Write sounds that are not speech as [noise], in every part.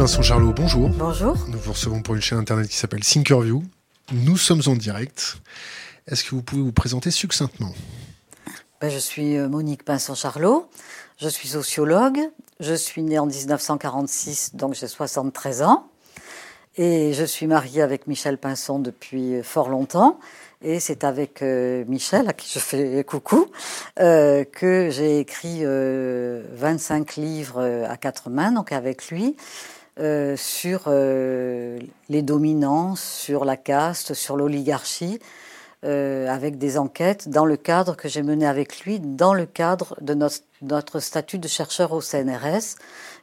Pinson Charlot, bonjour. Bonjour. Nous vous recevons pour une chaîne internet qui s'appelle Thinkerview. Nous sommes en direct. Est-ce que vous pouvez vous présenter succinctement? Ben, Je suis euh, Monique Pinson-Charlot. Je suis sociologue. Je suis née en 1946, donc j'ai 73 ans. Et je suis mariée avec Michel Pinson depuis fort longtemps. Et c'est avec euh, Michel, à qui je fais coucou, euh, que j'ai écrit 25 livres à quatre mains, donc avec lui, sur les dominances, sur la caste, sur l'oligarchie, euh, avec des enquêtes dans le cadre que j'ai mené avec lui, dans le cadre de notre, statut de chercheur au CNRS,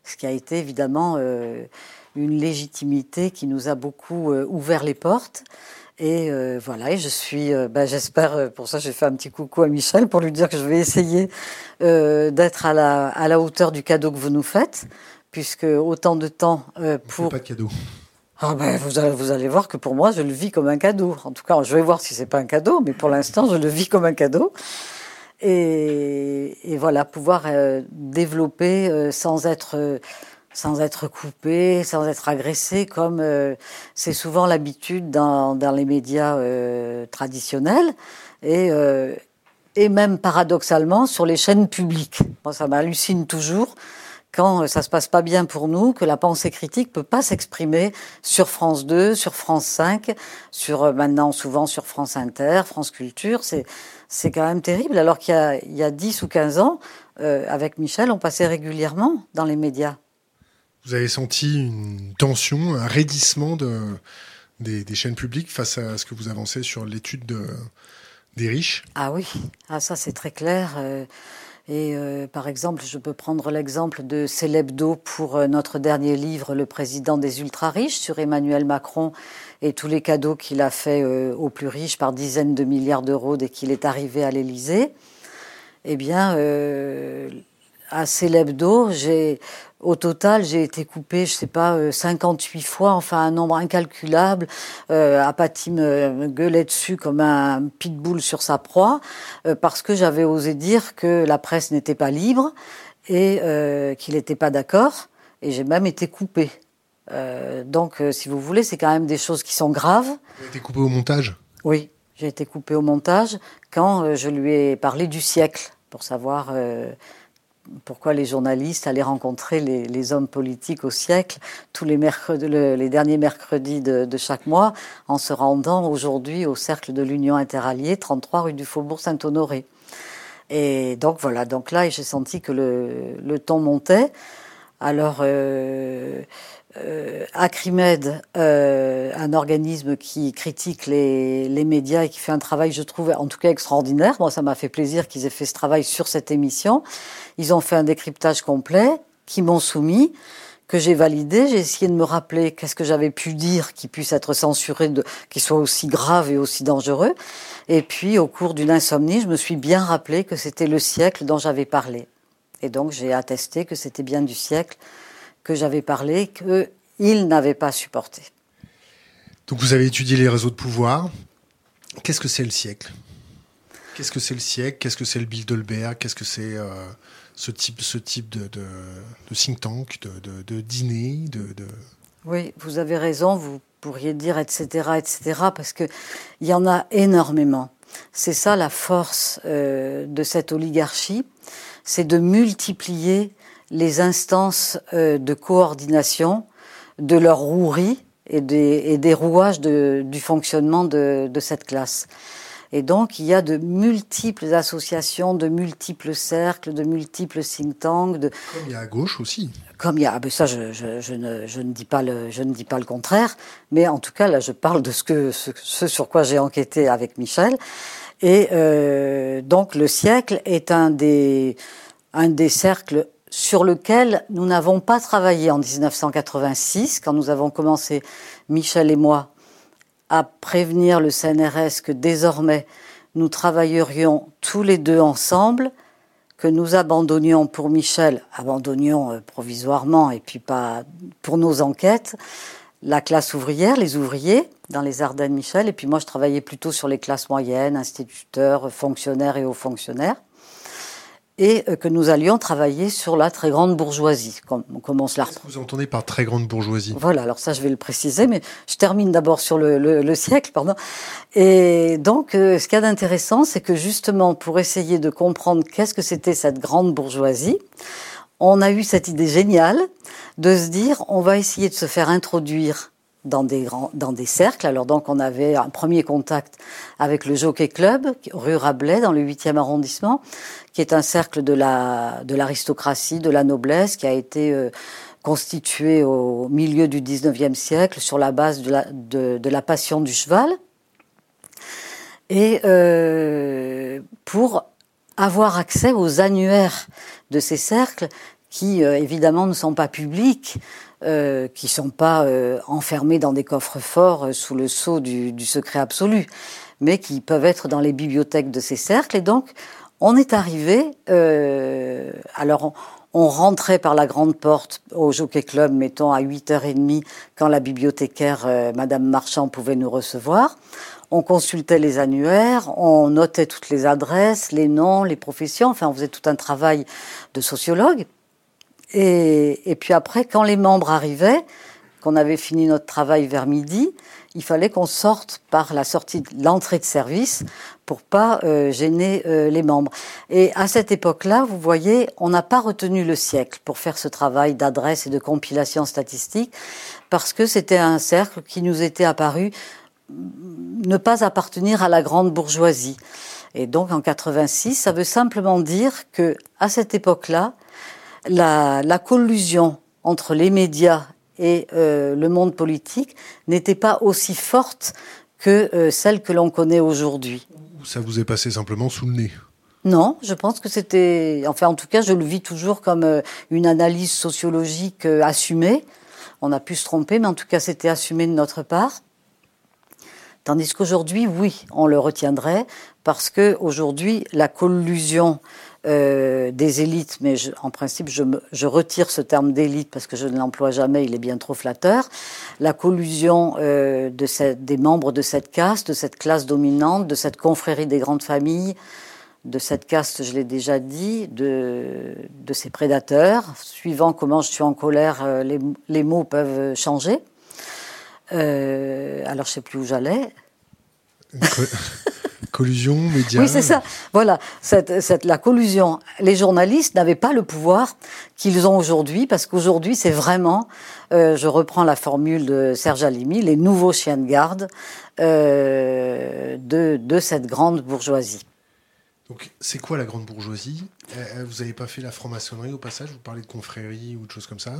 ce qui a été évidemment euh, une légitimité qui nous a beaucoup euh, ouvert les portes. Et voilà, et je suis, ben, j'espère, pour ça j'ai fait un petit coucou à Michel pour lui dire que je vais essayer d'être à la, à la hauteur du cadeau que vous nous faites, puisque autant de temps pour... Pas de cadeau. Ah ben, vous, allez, vous allez voir que pour moi, je le vis comme un cadeau. En tout cas, je vais voir si c'est pas un cadeau, mais pour l'instant, je le vis comme un cadeau. Et, et voilà, pouvoir euh, développer euh, sans être euh, sans être coupé, sans être agressé, comme c'est souvent l'habitude dans, dans, les médias traditionnels et et même paradoxalement sur les chaînes publiques. Moi, ça m'hallucine toujours quand euh, ça se passe pas bien pour nous, que la pensée critique peut pas s'exprimer sur France 2, sur France 5, sur euh, maintenant souvent sur France Inter, France Culture, c'est c'est quand même terrible. Alors qu'il y a, il y a 10 ou 15 ans, euh, avec Michel, on passait régulièrement dans les médias. Vous avez senti une tension, un raidissement de, des, des chaînes publiques face à ce que vous avancez sur l'étude de, des riches? Ah oui, ah ça c'est très clair. Euh, et euh, par exemple, je peux prendre l'exemple de Célébdo pour euh, notre dernier livre, Le président des ultra-riches, sur Emmanuel Macron et tous les cadeaux qu'il a fait euh, aux plus riches par dizaines de milliards d'euros dès qu'il est arrivé à l'Élysée. Eh bien, à Célébdo, j'ai au total, j'ai été coupée, je sais pas, 58 euh, fois, enfin un nombre incalculable. Euh, Apathy me, gueulait dessus comme un pitbull sur sa proie, euh, parce que j'avais osé dire que la presse n'était pas libre et euh, qu'il n'était pas d'accord. Et j'ai même été coupée. donc, si vous voulez, c'est quand même des choses qui sont graves. Vous avez été coupée au montage? Oui, j'ai été coupée au montage quand je lui ai parlé du siècle pour savoir pourquoi les journalistes allaient rencontrer les, hommes politiques au siècle tous les, les derniers mercredis de, chaque mois en se rendant aujourd'hui au cercle de l'Union interalliée, 33 rue du Faubourg Saint-Honoré. Et donc voilà, donc là j'ai senti que le, le ton montait. Alors euh, euh, Acrimed, euh, un organisme qui critique les, médias et qui fait un travail, je trouve, en tout cas extraordinaire. Moi, ça m'a fait plaisir qu'ils aient fait ce travail sur cette émission. Ils ont fait un décryptage complet, qui m'ont soumis, que j'ai validé. J'ai essayé de me rappeler qu'est-ce que j'avais pu dire qui puisse être censuré, qui soit aussi grave et aussi dangereux. Et puis, au cours d'une insomnie, je me suis bien rappelé que c'était le siècle dont j'avais parlé. Et donc, j'ai attesté que c'était bien du siècle que j'avais parlé, qu'il n'avait pas supporté. Donc vous avez étudié les réseaux de pouvoir. Qu'est-ce que c'est le siècle? Qu'est-ce que c'est le siècle? Qu'est-ce que c'est le Bilderberg? Qu'est-ce que c'est euh, ce type, ce type de, de, de think tank, de, de dîner de, Oui, vous avez raison. Vous pourriez dire etc. etc. parce qu'il y en a énormément. C'est ça la force euh, de cette oligarchie, c'est de multiplier les instances euh, de coordination de leur rouerie et des, et des rouages de, du fonctionnement de, de, cette classe. Et donc, il y a de multiples associations, de multiples cercles, de multiples think tanks. De... Comme il y a à gauche aussi. Comme il y a, ah ben ça, je, je, je, ne, je, ne dis pas le, je ne dis pas le contraire, mais en tout cas, là, je parle de ce, que, ce, ce sur quoi j'ai enquêté avec Michel. Et euh, donc, le siècle est un des, un des cercles sur lequel nous n'avons pas travaillé en 1986, quand nous avons commencé, Michel et moi, à prévenir le CNRS que désormais nous travaillerions tous les deux ensemble, que nous abandonnions pour Michel, abandonnions euh, provisoirement et puis pas pour nos enquêtes, la classe ouvrière, les ouvriers dans les Ardennes Michel, et puis moi je travaillais plutôt sur les classes moyennes, instituteurs, fonctionnaires et hauts fonctionnaires et euh, que nous allions travailler sur la très grande bourgeoisie, comme on commence là. Qu'est-ce que vous entendez par très grande bourgeoisie? Voilà, alors ça je vais le préciser, mais je termine d'abord sur le, le, siècle, pardon. Et donc, euh, ce qu'il y a d'intéressant, c'est que justement, pour essayer de comprendre qu'est-ce que c'était cette grande bourgeoisie, on a eu cette idée géniale de se dire, on va essayer de se faire introduire dans des, grands, dans des cercles. Alors donc on avait un premier contact avec le Jockey Club, rue Rabelais, dans le 8e arrondissement, qui est un cercle de la de l'aristocratie, de la noblesse, qui a été euh, constitué au milieu du 19e siècle sur la base de la, passion du cheval. Et euh, pour avoir accès aux annuaires de ces cercles, qui euh, évidemment ne sont pas publics, qui sont pas enfermés dans des coffres forts sous le sceau du, du, secret absolu, mais qui peuvent être dans les bibliothèques de ces cercles. Et donc, on est arrivé. Euh, alors, on, rentrait par la grande porte au Jockey Club, mettons à 8h30, quand la bibliothécaire Madame Marchand pouvait nous recevoir. On consultait les annuaires, on notait toutes les adresses, les noms, les professions. Enfin, on faisait tout un travail de sociologue. Et, puis après, quand les membres arrivaient, qu'on avait fini notre travail vers midi, il fallait qu'on sorte par la sortie, l'entrée de service pour pas euh, gêner euh, les membres. Et à cette époque-là, vous voyez, on n'a pas retenu le siècle pour faire ce travail d'adresse et de compilation statistique parce que c'était un cercle qui nous était apparu ne pas appartenir à la grande bourgeoisie. Et donc en 86, ça veut simplement dire que à cette époque-là, la, la collusion entre les médias et euh, le monde politique n'était pas aussi forte que euh, celle que l'on connaît aujourd'hui. Ça vous est passé simplement sous le nez? Non, je pense que c'était, enfin en tout cas, je le vis toujours comme euh, une analyse sociologique euh, assumée. On a pu se tromper, mais en tout cas, c'était assumé de notre part. Tandis qu'aujourd'hui, oui, on le retiendrait parce que aujourd'hui, la collusion euh, des élites, mais je, en principe, je, me, je, retire ce terme d'élite parce que je ne l'emploie jamais, il est bien trop flatteur. La collusion euh, de cette, des membres de cette caste, de cette classe dominante, de cette confrérie des grandes familles, de cette caste, je l'ai déjà dit, de, de ces prédateurs. Suivant comment je suis en colère, euh, les, les mots peuvent changer. Alors, je sais plus où j'allais. [laughs] collusion, médias. Oui, c'est ça. Voilà, cette, cette, la collusion. Les journalistes n'avaient pas le pouvoir qu'ils ont aujourd'hui, parce qu'aujourd'hui, c'est vraiment, euh, je reprends la formule de Serge Alimi, les nouveaux chiens de garde euh, de, de cette grande bourgeoisie. Donc, c'est quoi la grande bourgeoisie? Euh, Vous n'avez pas fait la franc-maçonnerie au passage? Vous parlez de confrérie ou de choses comme ça?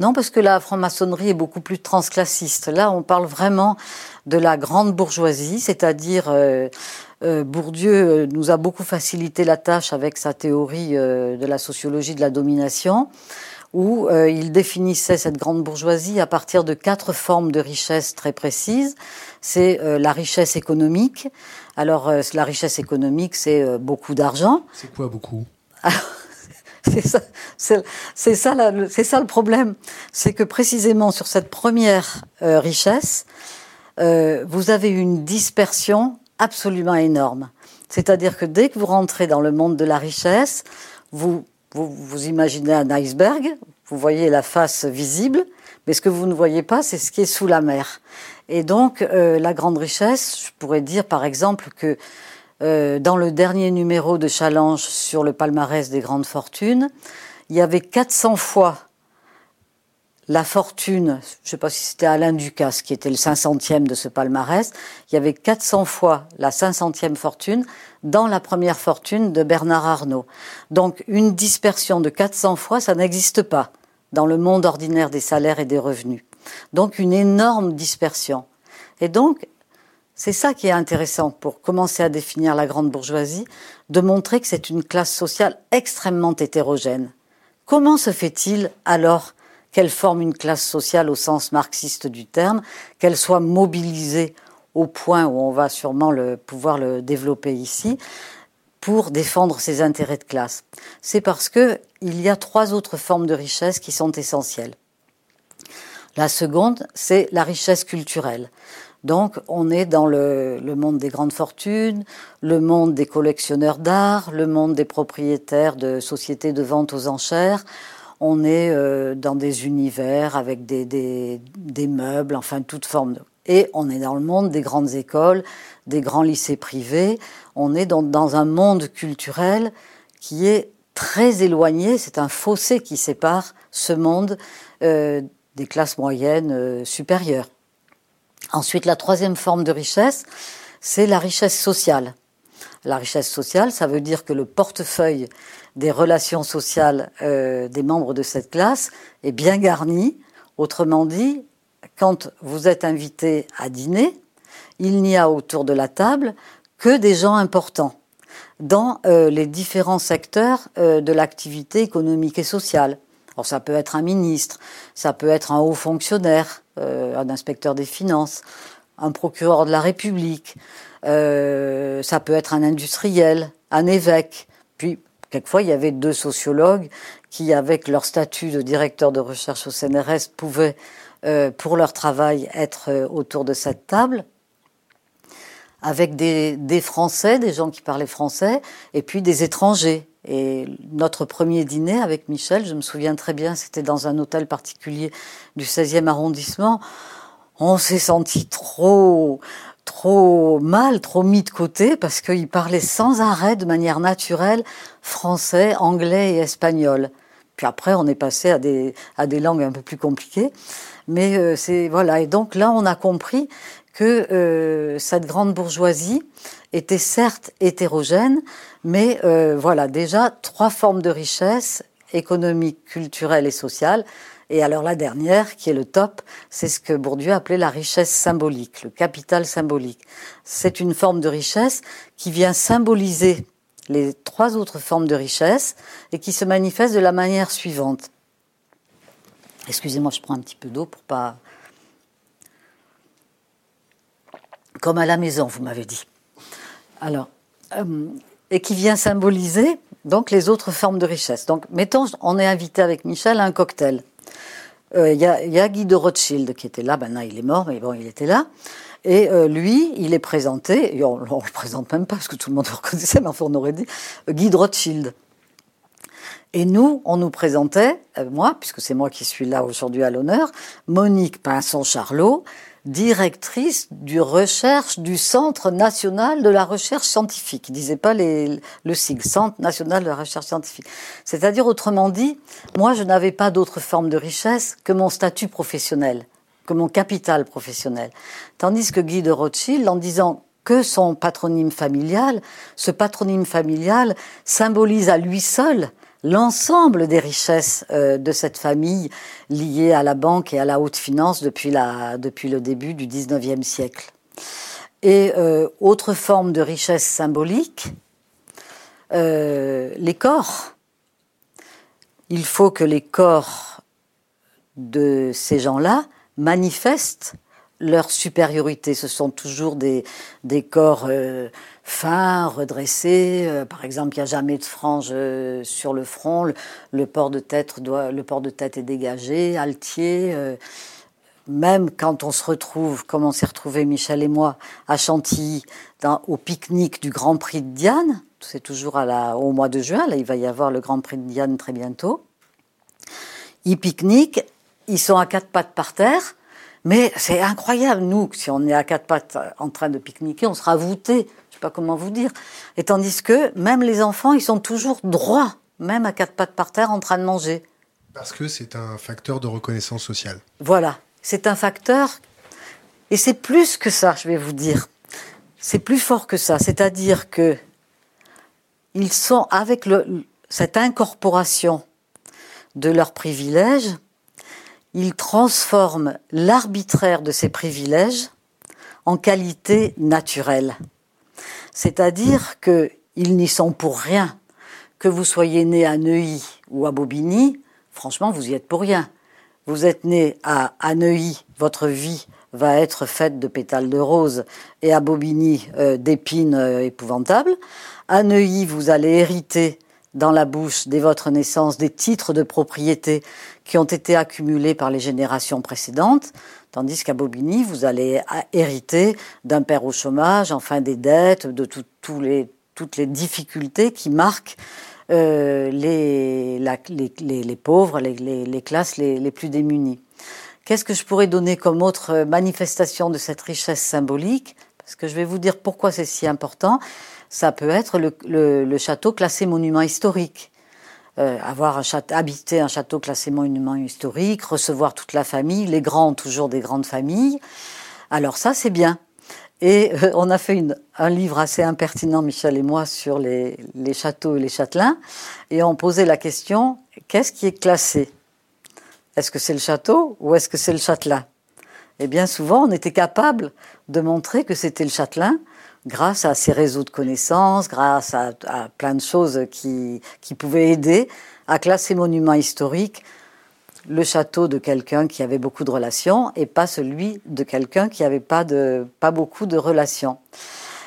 Non, parce que la franc-maçonnerie est beaucoup plus transclassiste. Là, on parle vraiment de la grande bourgeoisie, c'est-à-dire euh, euh, Bourdieu nous a beaucoup facilité la tâche avec sa théorie euh, de la sociologie de la domination, où euh, il définissait cette grande bourgeoisie à partir de quatre formes de richesse très précises. C'est euh, la richesse économique. Alors, euh, la richesse économique, c'est beaucoup d'argent. C'est quoi beaucoup? [laughs] [laughs] C'est ça, c'est ça, ça le problème, c'est que précisément sur cette première euh, richesse, euh, vous avez une dispersion absolument énorme. C'est-à-dire que dès que vous rentrez dans le monde de la richesse, vous, vous, vous imaginez un iceberg, vous voyez la face visible, mais ce que vous ne voyez pas, c'est ce qui est sous la mer. Et donc, euh, la grande richesse, je pourrais dire par exemple que euh, dans le dernier numéro de Challenge sur le palmarès des grandes fortunes, il y avait 400 fois la fortune, je ne sais pas si c'était Alain Ducasse qui était le 500e de ce palmarès, il y avait 400 fois la 500e fortune dans la première fortune de Bernard Arnault. Donc une dispersion de 400 fois, ça n'existe pas dans le monde ordinaire des salaires et des revenus. Donc une énorme dispersion. Et donc c'est ça qui est intéressant pour commencer à définir la grande bourgeoisie, de montrer que c'est une classe sociale extrêmement hétérogène. Comment se fait-il alors qu'elle forme une classe sociale au sens marxiste du terme, qu'elle soit mobilisée au point où on va sûrement pouvoir le développer ici, pour défendre ses intérêts de classe? C'est parce que il y a trois autres formes de richesse qui sont essentielles. La seconde, c'est la richesse culturelle. Donc on est dans le, monde des grandes fortunes, le monde des collectionneurs d'art, le monde des propriétaires de sociétés de vente aux enchères. On est euh, dans des univers avec des, meubles, enfin toute forme. Et on est dans le monde des grandes écoles, des grands lycées privés. On est dans, dans un monde culturel qui est très éloigné. C'est un fossé qui sépare ce monde euh, des classes moyennes euh, supérieures. Ensuite, la troisième forme de richesse, c'est la richesse sociale. La richesse sociale, ça veut dire que le portefeuille des relations sociales euh, des membres de cette classe est bien garni. Autrement dit, quand vous êtes invité à dîner, il n'y a autour de la table que des gens importants dans euh, les différents secteurs euh, de l'activité économique et sociale. Alors ça peut être un ministre, ça peut être un haut fonctionnaire, un inspecteur des finances, un procureur de la République, euh, ça peut être un industriel, un évêque. Puis quelquefois il y avait deux sociologues qui, avec leur statut de directeur de recherche au CNRS, pouvaient, euh, pour leur travail, être autour de cette table avec des, Français, des gens qui parlaient français, et puis des étrangers. Et notre premier dîner avec Michel, je me souviens très bien, c'était dans un hôtel particulier du 16e arrondissement. On s'est senti trop, trop mal, trop mis de côté parce qu'il parlait sans arrêt, de manière naturelle, français, anglais et espagnol. Puis après, on est passé à des, à des langues un peu plus compliquées. Mais euh, c'est voilà. Et donc là, on a compris que euh, cette grande bourgeoisie était certes hétérogène, mais euh, voilà déjà trois formes de richesse économique, culturelle et sociale. Et alors la dernière, qui est le top, c'est ce que Bourdieu appelait la richesse symbolique, le capital symbolique. C'est une forme de richesse qui vient symboliser les trois autres formes de richesse et qui se manifeste de la manière suivante. Excusez-moi, je prends un petit peu d'eau pour pas comme à la maison, vous m'avez dit. Alors, euh, et qui vient symboliser donc les autres formes de richesse. Donc, mettons, on est invité avec Michel à un cocktail. Euh, il y, a, Guy de Rothschild qui était là, maintenant il est mort, mais bon, il était là. Et euh, lui, il est présenté, et on ne le présente même pas parce que tout le monde le reconnaissait, mais enfin on aurait dit Guy de Rothschild. Et nous, on nous présentait, moi, puisque c'est moi qui suis là aujourd'hui à l'honneur, Monique Pinson-Charlot, directrice du recherche du Centre national de la recherche scientifique. Il disait pas les, le sigle, Centre national de la recherche scientifique. C'est-à-dire, autrement dit, moi, je n'avais pas d'autre forme de richesse que mon statut professionnel, que mon capital professionnel. Tandis que Guy de Rothschild, en disant que son patronyme familial, ce patronyme familial symbolise à lui seul l'ensemble des richesses euh, de cette famille liées à la banque et à la haute finance depuis, le début du XIXe siècle. Et euh, autre forme de richesse symbolique, euh, les corps. Il faut que les corps de ces gens-là manifestent leur supériorité. Ce sont toujours des, corps fins, redressés. Euh, par exemple, il n'y a jamais de frange euh, sur le front. Le, port de tête doit, le port de tête est dégagé, altier. même quand on se retrouve, comme on s'est retrouvé Michel et moi, à Chantilly, dans, au pique-nique du Grand Prix de Diane, c'est toujours à la, au mois de juin, là il va y avoir le Grand Prix de Diane très bientôt. Ils pique-niquent, ils sont à quatre pattes par terre, mais c'est incroyable, nous, si on est à quatre pattes en train de pique-niquer, on sera voûté, pas comment vous dire. Et tandis que même les enfants, ils sont toujours droits, même à quatre pattes par terre en train de manger. Parce que c'est un facteur de reconnaissance sociale. Voilà, c'est un facteur, et c'est plus que ça, je vais vous dire. C'est plus fort que ça, c'est-à-dire que ils sont avec le, cette incorporation de leurs privilèges, il transforme l'arbitraire de ces privilèges en qualité naturelle. C'est-à-dire qu'ils n'y sont pour rien. Que vous soyez né à Neuilly ou à Bobigny, franchement, vous y êtes pour rien. Vous êtes né à, Neuilly, votre vie va être faite de pétales de rose et à Bobigny euh, d'épines euh, épouvantables. À Neuilly, vous allez hériter dans la bouche dès votre naissance des titres de propriété qui ont été accumulés par les générations précédentes, tandis qu'à Bobigny, vous allez hériter d'un père au chômage, enfin des dettes, de toutes les difficultés qui marquent euh, les, les, pauvres, les, classes les, plus démunies. Qu'est-ce que je pourrais donner comme autre manifestation de cette richesse symbolique? Parce que je vais vous dire pourquoi c'est si important. Ça peut être le, château classé monument historique. Euh, avoir un habiter un château classé monument historique, recevoir toute la famille, les grands toujours des grandes familles. Alors ça, c'est bien. Et euh, on a fait un livre assez impertinent, Michel et moi, sur les, châteaux et les châtelains. Et on posait la question, qu'est-ce qui est classé? Est-ce que c'est le château ou est-ce que c'est le châtelain? Et bien souvent, on était capable de montrer que c'était le châtelain grâce à ses réseaux de connaissances, grâce à, plein de choses qui, pouvaient aider à classer monument historique le château de quelqu'un qui avait beaucoup de relations et pas celui de quelqu'un qui n'avait pas beaucoup de relations.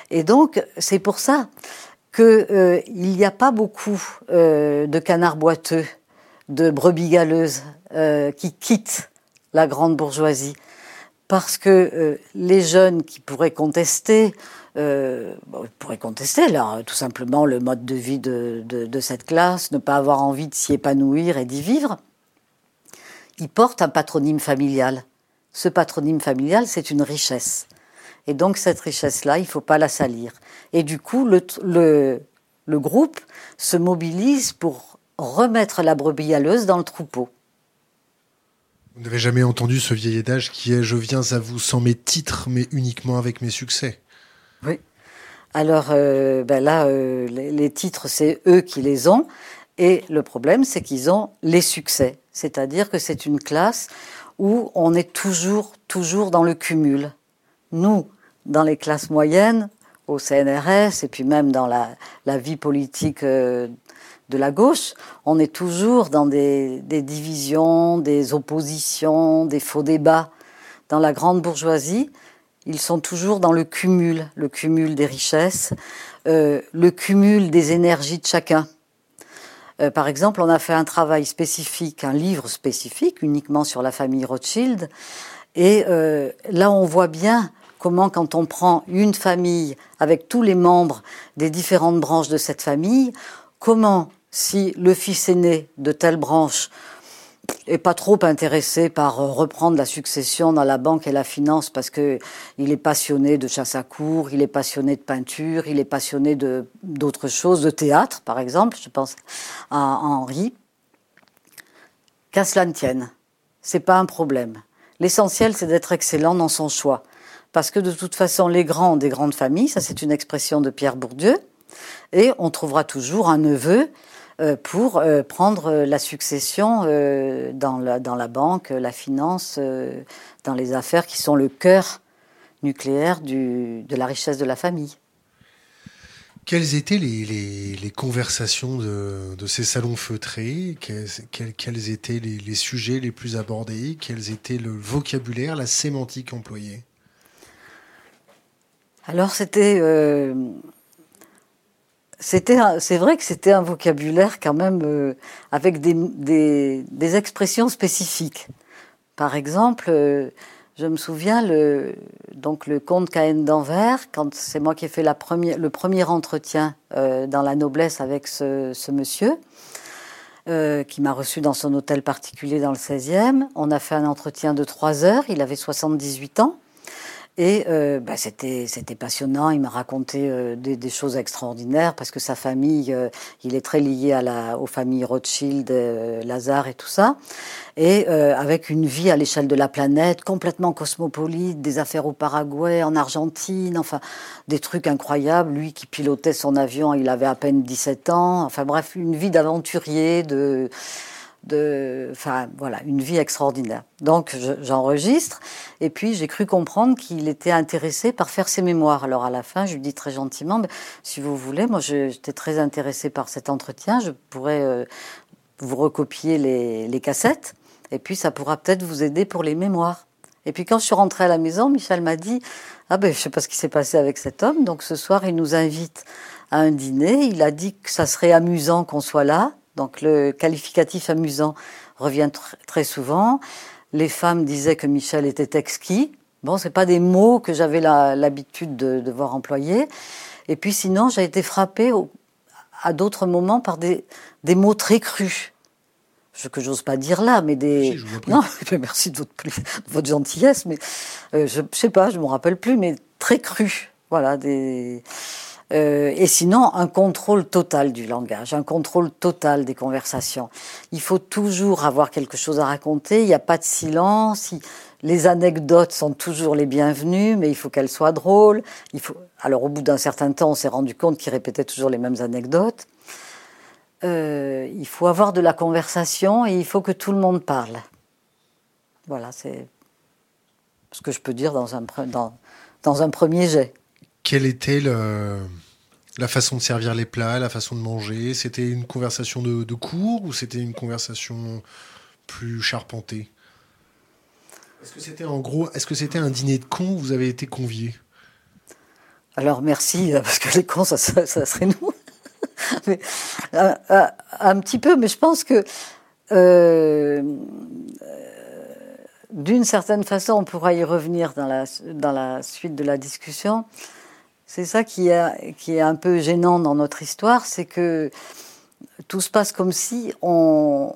Et donc, c'est pour ça qu'il euh, n'y a pas beaucoup euh, de canards boiteux, de brebis galeuses euh, qui quittent la grande bourgeoisie. Parce que les jeunes qui pourraient contester, pourraient contester là, tout simplement le mode de vie de, de cette classe, ne pas avoir envie de s'y épanouir et d'y vivre il porte un patronyme familial. Ce patronyme familial, c'est une richesse. Et donc cette richesse-là, il ne faut pas la salir. Et du coup, le, le, groupe se mobilise pour remettre la brebis galeuse dans le troupeau. Vous n'avez jamais entendu ce vieil adage qui est ⁇ Je viens à vous sans mes titres, mais uniquement avec mes succès ⁇ Oui. Alors euh, ben là, euh, les titres, c'est eux qui les ont. Et le problème, c'est qu'ils ont les succès. C'est-à-dire que c'est une classe où on est toujours, toujours dans le cumul. Nous, dans les classes moyennes, au CNRS, et puis même dans la, vie politique euh, de la gauche, on est toujours dans des, divisions, des oppositions, des faux débats. Dans la grande bourgeoisie, ils sont toujours dans le cumul, le cumul des richesses, euh, le cumul des énergies de chacun. Euh, par exemple, on a fait un travail spécifique, un livre spécifique uniquement sur la famille Rothschild. Et euh, là, on voit bien comment, quand on prend une famille avec tous les membres des différentes branches de cette famille, comment, si le fils aîné de telle branche est pas trop intéressé par euh, reprendre la succession dans la banque et la finance parce que il est passionné de chasse à cours, il est passionné de peinture, il est passionné de d'autres choses, de théâtre par exemple, je pense à, Henri. Qu'à cela ne tienne, c'est pas un problème. L'essentiel c'est d'être excellent dans son choix parce que de toute façon les grands des grandes familles, ça c'est une expression de Pierre Bourdieu et on trouvera toujours un neveu pour euh, prendre la succession euh, dans la, dans la banque, la finance, dans les affaires qui sont le cœur nucléaire du, de la richesse de la famille. Quelles étaient les, les, les conversations de, de, ces salons feutrés? Quels, quels, étaient les, les, sujets les plus abordés? Quels étaient le vocabulaire, la sémantique employée? Alors c'était c'était, c'est vrai que c'était un vocabulaire quand même euh, avec des, des, des, expressions spécifiques. Par exemple, euh, je me souviens le donc le comte Cahen d'Anvers, quand c'est moi qui ai fait la première, le premier entretien euh, dans la noblesse avec ce, ce monsieur, qui m'a reçu dans son hôtel particulier dans le 16e. On a fait un entretien de trois heures. Il avait 78 ans. Et euh, bah, c'était c'était passionnant. Il m'a raconté euh, des, des, choses extraordinaires parce que sa famille, euh, il est très lié à la aux familles Rothschild, euh, Lazare et tout ça, et avec une vie à l'échelle de la planète complètement cosmopolite, des affaires au Paraguay, en Argentine, enfin des trucs incroyables. Lui qui pilotait son avion, il avait à peine 17 ans. Enfin bref, une vie d'aventurier, de de, enfin voilà, une vie extraordinaire. Donc j'enregistre et puis j'ai cru comprendre qu'il était intéressé par faire ses mémoires. Alors à la fin, je lui dis très gentiment, si vous voulez, moi j'étais très intéressé par cet entretien, je pourrais euh, vous recopier les, les cassettes et puis ça pourra peut-être vous aider pour les mémoires. Et puis quand je suis rentrée à la maison, Michel m'a dit, ah ben je sais pas ce qui s'est passé avec cet homme, donc ce soir il nous invite à un dîner. Il a dit que ça serait amusant qu'on soit là. Donc le qualificatif amusant revient très souvent. Les femmes disaient que Michel était exquis. Bon, c'est pas des mots que j'avais l'habitude de, de, voir employés. Et puis sinon, j'ai été frappée à d'autres moments par des, des mots très crus. Ce que j'ose pas dire là, mais des. [laughs] non, merci de votre, votre gentillesse, mais euh, je, je sais pas, je me rappelle plus, mais très crus. Voilà, des. Euh, et sinon, un contrôle total du langage, un contrôle total des conversations. Il faut toujours avoir quelque chose à raconter, il n'y a pas de silence, les anecdotes sont toujours les bienvenues, mais il faut qu'elles soient drôles. Alors au bout d'un certain temps, on s'est rendu compte qu'il répétait toujours les mêmes anecdotes. Euh, il faut avoir de la conversation et il faut que tout le monde parle. Voilà, c'est ce que je peux dire dans un premier jet quelle était la façon de servir les plats, la façon de manger? C'était une conversation de, cours ou c'était une conversation plus charpentée? Est-ce que c'était en gros, est-ce que c'était un dîner de cons vous avez été conviés? Alors merci, euh, parce que les cons, ça, serait nous. [laughs] Euh, euh, un, petit peu, mais je pense que d'une certaine façon, on pourra y revenir dans la suite de la discussion. C'est ça qui est, un peu gênant dans notre histoire, c'est que tout se passe comme si on,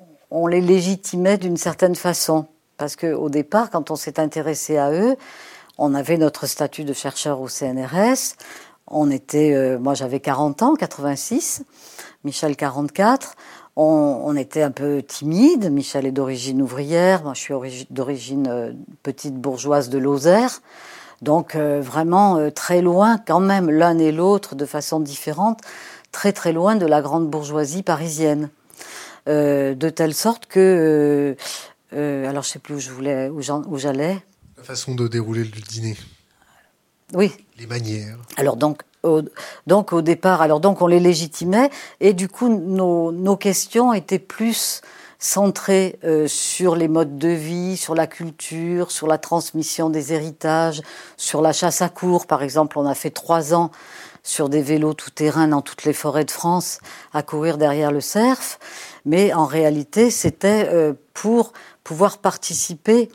les légitimait d'une certaine façon. Parce qu'au départ, quand on s'est intéressé à eux, on avait notre statut de chercheur au CNRS. On était, euh, moi j'avais 40 ans, 86, Michel 44. On, on, était un peu timide. Michel est d'origine ouvrière, moi je suis d'origine euh, petite bourgeoise de Lozère. Donc euh, vraiment euh, très loin quand même l'un et l'autre de façon différente, très très loin de la grande bourgeoisie parisienne. Euh, de telle sorte que, alors je sais plus où je voulais, où j'allais. La façon de dérouler le dîner. Oui. Les manières. Alors donc, au, donc au départ, alors donc on les légitimait et du coup nos, nos questions étaient plus centré euh, sur les modes de vie, sur la culture, sur la transmission des héritages, sur la chasse à cours. Par exemple, on a fait trois ans sur des vélos tout-terrain dans toutes les forêts de France à courir derrière le cerf. Mais en réalité, c'était euh, pour pouvoir participer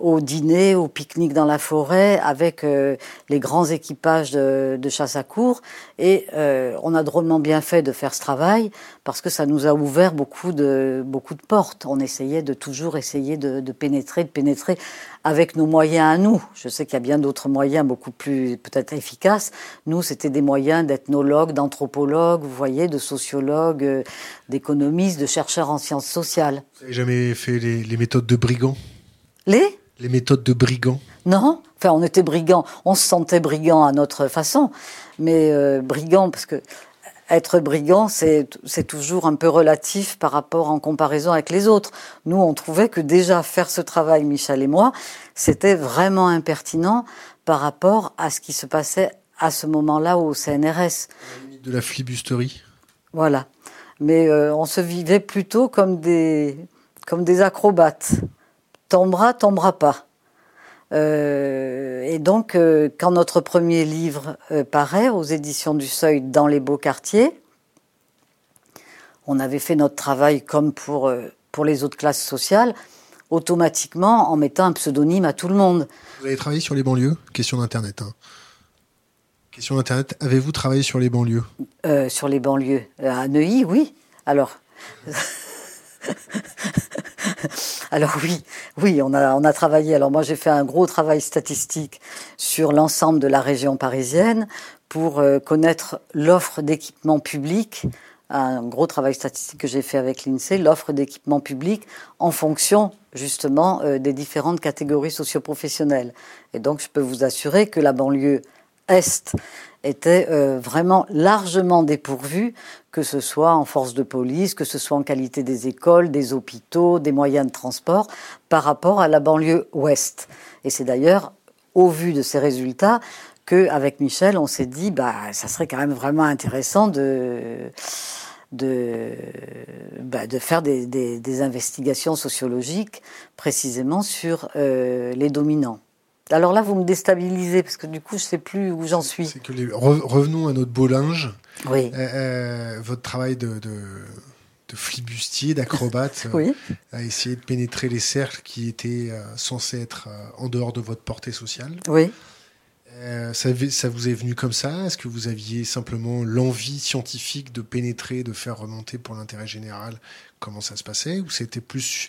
au dîner, au pique-nique dans la forêt avec euh, les grands équipages de, de, chasse à cours. Et euh, on a drôlement bien fait de faire ce travail parce que ça nous a ouvert beaucoup de, beaucoup de portes. On essayait de toujours essayer de, de pénétrer, de pénétrer avec nos moyens à nous. Je sais qu'il y a bien d'autres moyens beaucoup plus peut-être efficaces. Nous, c'était des moyens d'ethnologues, d'anthropologues, vous voyez, de sociologues, euh, d'économistes, de chercheurs en sciences sociales. Vous n'avez jamais fait les, les méthodes de brigands Les? Les méthodes de brigands Non, enfin on était brigands, on se sentait brigands à notre façon, mais euh, brigands parce que être brigand, c'est toujours un peu relatif par rapport en comparaison avec les autres. Nous, on trouvait que déjà faire ce travail, Michel et moi, c'était vraiment impertinent par rapport à ce qui se passait à ce moment-là au CNRS. De la flibusterie. Voilà. Mais euh, on se vivait plutôt comme des, comme des acrobates tombera, tombera pas. Euh, et donc, euh, quand notre premier livre euh, paraît aux éditions du Seuil dans les beaux quartiers, on avait fait notre travail comme pour, pour les autres classes sociales, automatiquement en mettant un pseudonyme à tout le monde. Vous avez travaillé sur les banlieues? Question d'Internet. Hein. Question d'Internet. Avez-vous travaillé sur les banlieues? Sur les banlieues. À Neuilly, oui. Alors. [laughs] [laughs] Alors oui, oui, on a, travaillé. Alors moi, j'ai fait un gros travail statistique sur l'ensemble de la région parisienne pour euh, connaître l'offre d'équipement public. Un gros travail statistique que j'ai fait avec l'INSEE, l'offre d'équipement public en fonction justement euh, des différentes catégories socioprofessionnelles. Et donc, je peux vous assurer que la banlieue est était euh, vraiment largement dépourvu, que ce soit en force de police, que ce soit en qualité des écoles, des hôpitaux, des moyens de transport, par rapport à la banlieue ouest. Et c'est d'ailleurs au vu de ces résultats qu'avec Michel, on s'est dit, bah, ça serait quand même vraiment intéressant de de, bah, de faire des, des, des, investigations sociologiques précisément sur euh, les dominants. Alors là, vous me déstabilisez parce que du coup, je sais plus où j'en suis. Que revenons à notre beau linge. Oui. votre travail de, de, de flibustier, d'acrobate, [laughs] oui. à essayer de pénétrer les cercles qui étaient censés être en dehors de votre portée sociale. Oui. ça, ça, vous est venu comme ça? Est-ce que vous aviez simplement l'envie scientifique de pénétrer, de faire remonter pour l'intérêt général comment ça se passait? Ou c'était plus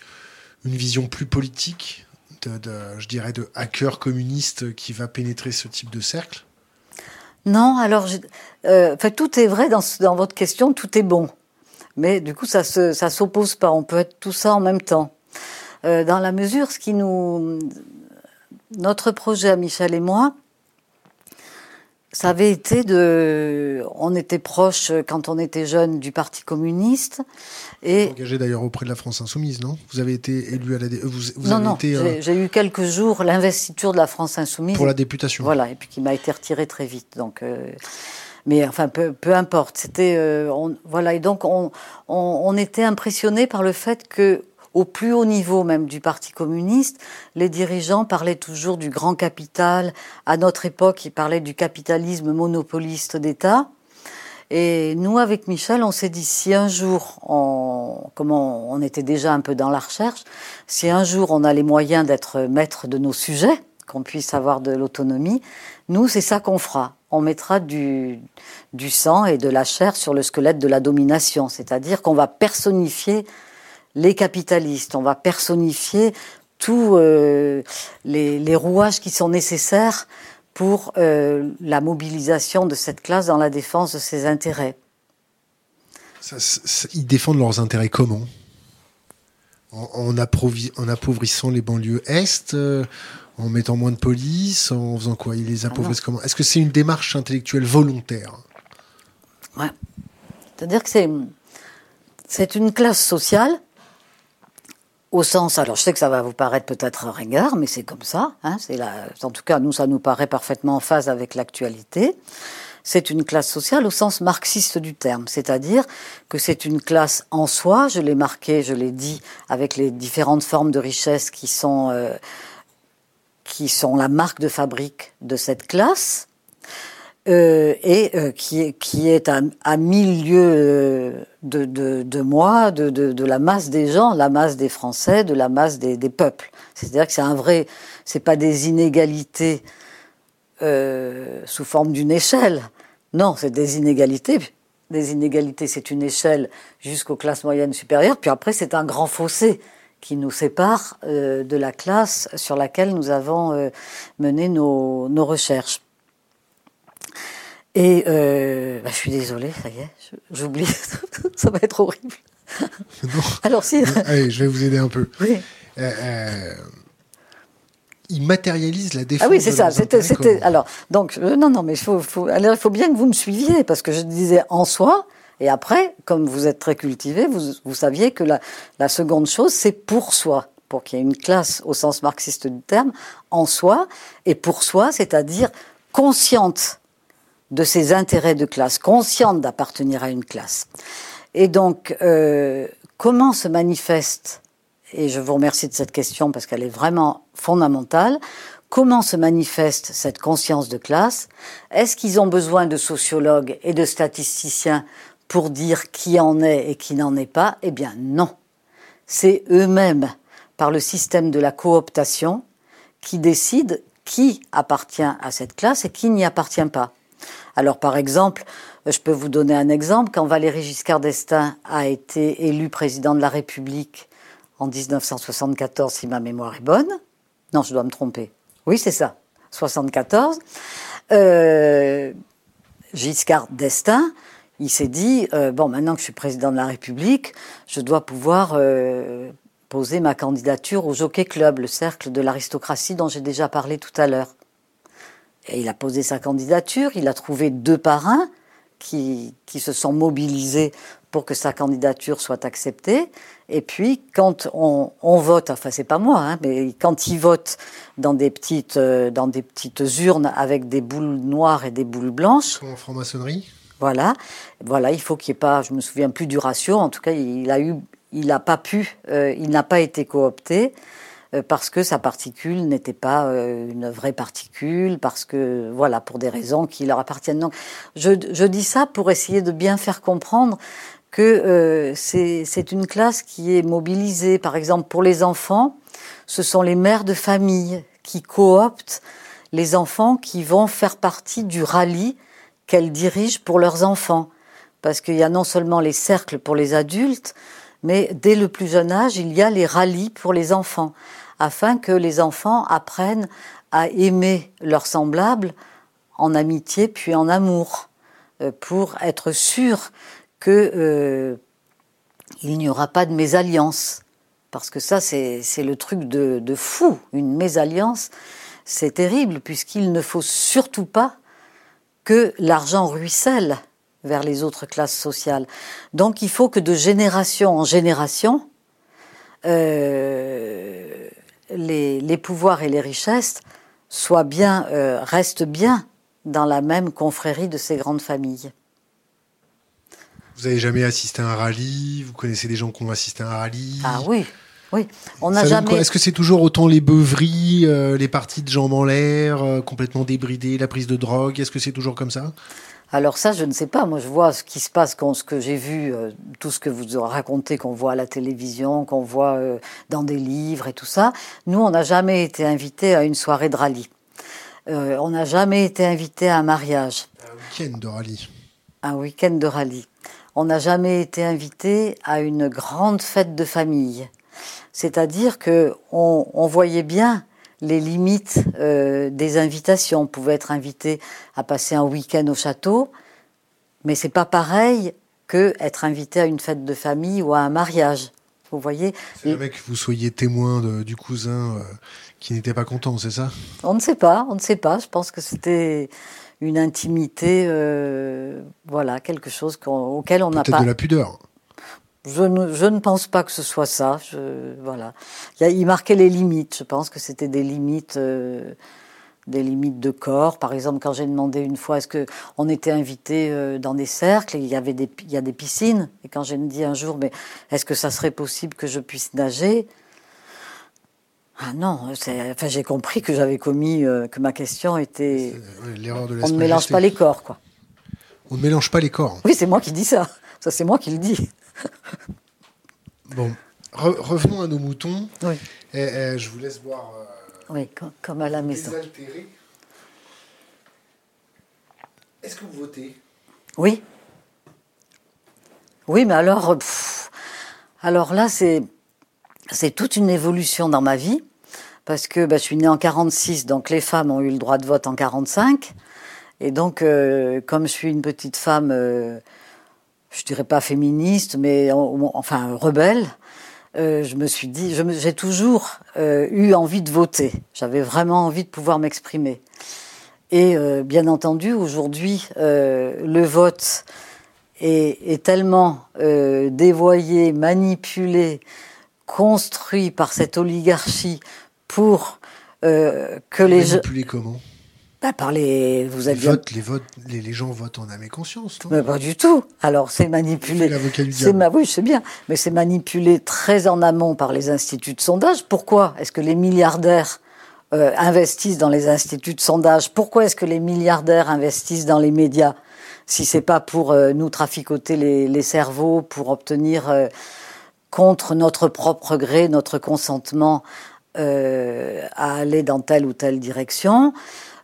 une vision plus politique? De, je dirais, de hacker communiste qui va pénétrer ce type de cercle Non, alors, euh, tout est vrai dans, votre question, tout est bon. Mais du coup, ça ne s'oppose pas. On peut être tout ça en même temps. Euh, dans la mesure, ce qui nous. Notre projet Michel et moi, ça avait été de. On était proche quand on était jeune du Parti communiste et. Engagé d'ailleurs auprès de la France insoumise, non? Vous avez été élu à la. Vous, vous non, non. Euh, j'ai eu quelques jours l'investiture de la France insoumise. Pour la députation. Voilà, et puis qui m'a été retirée très vite. Donc. Euh, mais enfin, peu, peu importe. C'était euh, voilà et donc on, on, on était impressionné par le fait que au plus haut niveau même du Parti communiste, les dirigeants parlaient toujours du grand capital. À notre époque, ils parlaient du capitalisme monopoliste d'État. Et nous, avec Michel, on s'est dit si un jour, on, on était déjà un peu dans la recherche, si un jour on a les moyens d'être maître de nos sujets, qu'on puisse avoir de l'autonomie, nous, c'est ça qu'on fera. On mettra du, du sang et de la chair sur le squelette de la domination, c'est-à-dire qu'on va personnifier les capitalistes, on va personnifier tous euh, les, rouages qui sont nécessaires pour euh, la mobilisation de cette classe dans la défense de ses intérêts. ils défendent leurs intérêts comment en, appauvrissant les banlieues est, euh, en mettant moins de police, en faisant quoi? Ils les appauvrissent comment? Est-ce que c'est une démarche intellectuelle volontaire? Ouais. C'est-à-dire que c'est, c'est une classe sociale au sens, alors je sais que ça va vous paraître peut-être ringard, mais c'est comme ça. Hein, c'est en tout cas, nous, ça nous paraît parfaitement en phase avec l'actualité. C'est une classe sociale au sens marxiste du terme, c'est-à-dire que c'est une classe en soi. Je l'ai marqué, je l'ai dit, avec les différentes formes de richesse qui sont euh, qui sont la marque de fabrique de cette classe. Euh, et euh, qui qui est à, à mille lieues euh, de, de, de moi, de, de, de, la masse des gens, la masse des Français, de la masse des, des peuples. C'est-à-dire que c'est un vrai, c'est pas des inégalités euh, sous forme d'une échelle. Non, c'est des inégalités. Des inégalités, c'est une échelle jusqu'aux classes moyennes supérieures. Puis après, c'est un grand fossé qui nous sépare euh, de la classe sur laquelle nous avons mené nos, nos recherches. Et euh, bah, je suis désolée, ça y est, j'oublie, [laughs] ça va être horrible. Alors si. Allez, je vais vous aider un peu. Oui. Euh, euh, il matérialise la défense. Ah oui, c'est ça. C'était, c'était. Alors, donc, euh, non, non, mais il faut, faut, alors, il faut bien que vous me suiviez parce que je disais en soi. Et après, comme vous êtes très cultivé, vous, vous saviez que la, la seconde chose, c'est pour soi pour qu'il y ait une classe au sens marxiste du terme, en soi, et pour soi, c'est-à-dire consciente de ses intérêts de classe, consciente d'appartenir à une classe. Et donc, euh, comment se manifeste, et je vous remercie de cette question parce qu'elle est vraiment fondamentale, comment se manifeste cette conscience de classe? Est-ce qu'ils ont besoin de sociologues et de statisticiens pour dire qui en est et qui n'en est pas? Eh bien non. C'est eux-mêmes, par le système de la cooptation, qui décident qui appartient à cette classe et qui n'y appartient pas. Alors par exemple, je peux vous donner un exemple. Quand Valéry Giscard d'Estaing a été élu président de la République en 1974, si ma mémoire est bonne. Non, je dois me tromper. Oui, c'est ça. 74. Euh, Giscard d'Estaing, il s'est dit euh, bon, maintenant que je suis président de la République, je dois pouvoir euh, poser ma candidature au Jockey Club, le cercle de l'aristocratie dont j'ai déjà parlé tout à l'heure. Et il a posé sa candidature, il a trouvé deux parrains qui, qui se sont mobilisés pour que sa candidature soit acceptée. Et puis, quand on, on vote, enfin c'est pas moi, hein, mais quand ils votent dans des petites euh, dans des petites urnes avec des boules noires et des boules blanches. En franc-maçonnerie. Voilà, voilà, il faut qu'il n'y ait pas, je me souviens plus du ratio. En tout cas, il a eu, il n'a pas pu, euh, il n'a pas été coopté. Euh, parce que sa particule n'était pas euh, une vraie particule, parce que, voilà, pour des raisons qui leur appartiennent. Donc, je, je dis ça pour essayer de bien faire comprendre que euh, c'est une classe qui est mobilisée, par exemple, pour les enfants, ce sont les mères de famille qui cooptent les enfants qui vont faire partie du rallye qu'elles dirigent pour leurs enfants. Parce qu'il y a non seulement les cercles pour les adultes, mais dès le plus jeune âge, il y a les rallyes pour les enfants, afin que les enfants apprennent à aimer leurs semblables en amitié puis en amour, euh, pour être sûr que euh, il n'y aura pas de mésalliance. Parce que ça, c'est le truc de, de, fou. Une mésalliance, c'est terrible, puisqu'il ne faut surtout pas que l'argent ruisselle vers les autres classes sociales. Donc il faut que de génération en génération, euh, les, les, pouvoirs et les richesses soient bien, euh, restent bien dans la même confrérie de ces grandes familles. Vous avez jamais assisté à un rallye? Vous connaissez des gens qui ont assisté à un rallye? Ah oui, oui. On n'a jamais. Est-ce que c'est toujours autant les beuveries, euh, les parties de jambes en l'air, euh, complètement débridées, la prise de drogue? Est-ce que c'est toujours comme ça? Alors ça, je ne sais pas. Moi, je vois ce qui se passe quand ce que j'ai vu, euh, tout ce que vous raconté, qu'on voit à la télévision, qu'on voit euh, dans des livres et tout ça. Nous, on n'a jamais été invités à une soirée de rallye. Euh, on n'a jamais été invités à un mariage. Un week-end de rallye. Un week-end de rallye. On n'a jamais été invités à une grande fête de famille. C'est-à-dire que on, on voyait bien les limites euh, des invitations. On pouvait être invité à passer un week-end au château, mais c'est pas pareil que être invité à une fête de famille ou à un mariage. Vous voyez? C'est jamais que vous soyez témoin de, du cousin euh, qui n'était pas content, c'est ça? On ne sait pas, on ne sait pas. Je pense que c'était une intimité, euh, voilà, quelque chose auquel on n'a pas. Peut-être de la pudeur. Je ne, je ne, pense pas que ce soit ça. Je, voilà. Il, marquait les limites. Je pense que c'était des limites, euh, des limites de corps. Par exemple, quand j'ai demandé une fois, est-ce que on était invité euh, dans des cercles et il y avait des, il y a des piscines. Et quand j'ai dit un jour, mais est-ce que ça serait possible que je puisse nager? Ah non, enfin, j'ai compris que j'avais commis, euh, que ma question était. L'erreur de On ne mélange pas les corps, quoi. On ne mélange pas les corps. Oui, c'est moi qui dis ça. Ça, c'est moi qui le dis. [laughs] bon, Re revenons à nos moutons. Oui. Et, et, je vous laisse boire. Euh, oui, comme à la maison. Est-ce que vous votez? Oui. Oui, mais alors, pff, alors là, c'est c'est toute une évolution dans ma vie parce que bah, je suis née en 46, donc les femmes ont eu le droit de vote en 45, et donc euh, comme je suis une petite femme, euh, je dirais pas féministe, mais enfin rebelle, euh, je me suis dit, j'ai toujours euh, eu envie de voter. J'avais vraiment envie de pouvoir m'exprimer. Et euh, bien entendu, aujourd'hui, le vote est, est tellement dévoyé, manipulé, construit par cette oligarchie pour que les gens... Manipulé comment? Bah, par les, vous avez les, votes, les, votes, les, les, gens votent en âme et conscience, non? Mais Pas du tout. Alors c'est manipulé. C'est ma, oui, c'est bien, mais c'est manipulé très en amont par les instituts de sondage. Pourquoi est-ce que les milliardaires euh, investissent dans les instituts de sondage? Pourquoi est-ce que les milliardaires investissent dans les médias? Si c'est pas pour euh, nous traficoter les, les, cerveaux, pour obtenir euh, contre notre propre gré, notre consentement euh, à aller dans telle ou telle direction.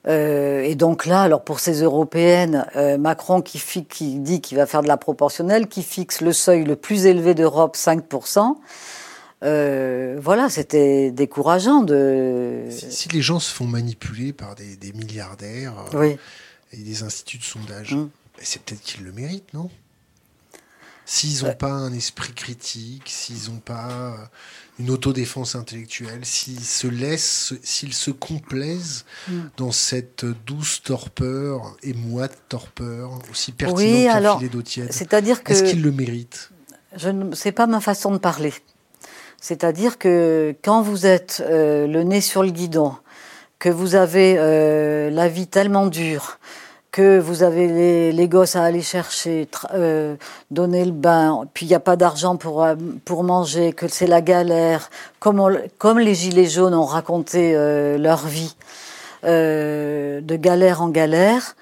Euh, et donc là, alors pour ces européennes, euh, Macron qui, qui dit qu'il va faire de la proportionnelle, qui fixe le seuil le plus élevé d'Europe, 5%. Euh, voilà, c'était décourageant de. Si, si, les gens se font manipuler par des, des milliardaires oui. et des instituts de sondage, mmh. c'est peut-être qu'ils le méritent, non? S'ils n'ont ouais. pas un esprit critique, s'ils n'ont pas une autodéfense intellectuelle, s'ils se laissent, s'ils se complaisent mm. dans cette douce torpeur et moite torpeur aussi pertinente oui, qu'un filet d'eau tiède. C'est-à-dire que est-ce qu'ils le méritent Je ne sais pas ma façon de parler. C'est-à-dire que quand vous êtes euh, le nez sur le guidon, que vous avez euh, la vie tellement dure, que vous avez les, gosses à aller chercher, euh, donner le bain, puis il n'y a pas d'argent pour, euh, pour manger, que c'est la galère, comme, comme les Gilets jaunes ont raconté euh, leur vie, de galère en galère,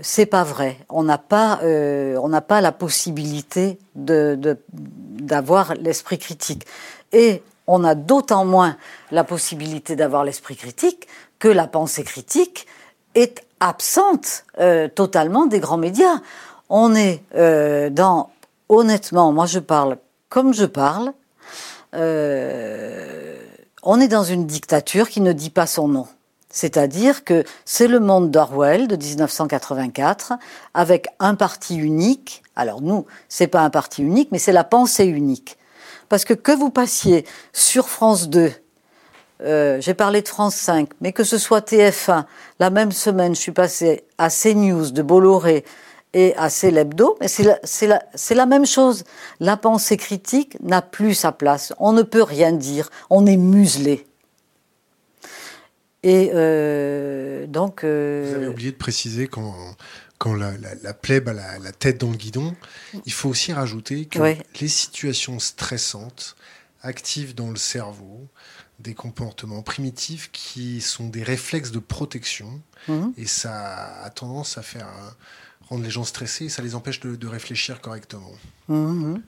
c'est pas vrai. On n'a pas, on n'a pas la possibilité de, d'avoir l'esprit critique. Et on a d'autant moins la possibilité d'avoir l'esprit critique que la pensée critique est absente euh, totalement des grands médias. On est euh, dans, honnêtement, moi je parle comme je parle, euh, on est dans une dictature qui ne dit pas son nom. C'est-à-dire que c'est le monde d'Orwell de 1984 avec un parti unique. Alors nous, c'est pas un parti unique, mais c'est la pensée unique. Parce que que vous passiez sur France 2 euh, j'ai parlé de France 5, mais que ce soit TF1, la même semaine, je suis passé à CNews de Bolloré et à Célébdo, mais c'est la, la, même chose. La pensée critique n'a plus sa place. On ne peut rien dire. On est muselé. Et euh, donc. Euh, Vous avez oublié de préciser quand, quand la, la, plèbe a la, tête dans le guidon, il faut aussi rajouter que les situations stressantes activent dans le cerveau des comportements primitifs qui sont des réflexes de protection. Mhm. Et ça a tendance à faire rendre les gens stressés et ça les empêche de, réfléchir correctement. Mhm.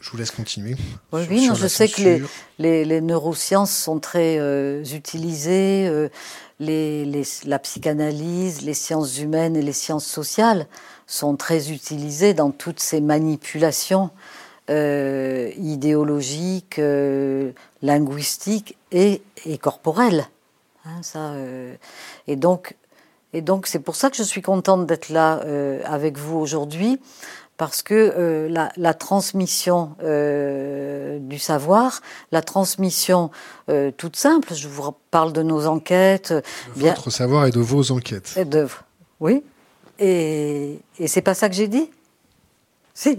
Je vous laisse continuer. Oui, je sais que les, les, neurosciences sont très euh, utilisées, euh, les, la psychanalyse, les sciences humaines et les sciences sociales sont très utilisées dans toutes ces manipulations euh, idéologiques, linguistique et, et corporelle. Hein, ça, euh, et donc, et donc c'est pour ça que je suis contente d'être là euh, avec vous aujourd'hui, parce que euh, la, la, transmission du savoir, la transmission toute simple, je vous parle de nos enquêtes. De bien, votre savoir et de vos enquêtes. Et de, oui, et, et c'est pas ça que j'ai dit? Si.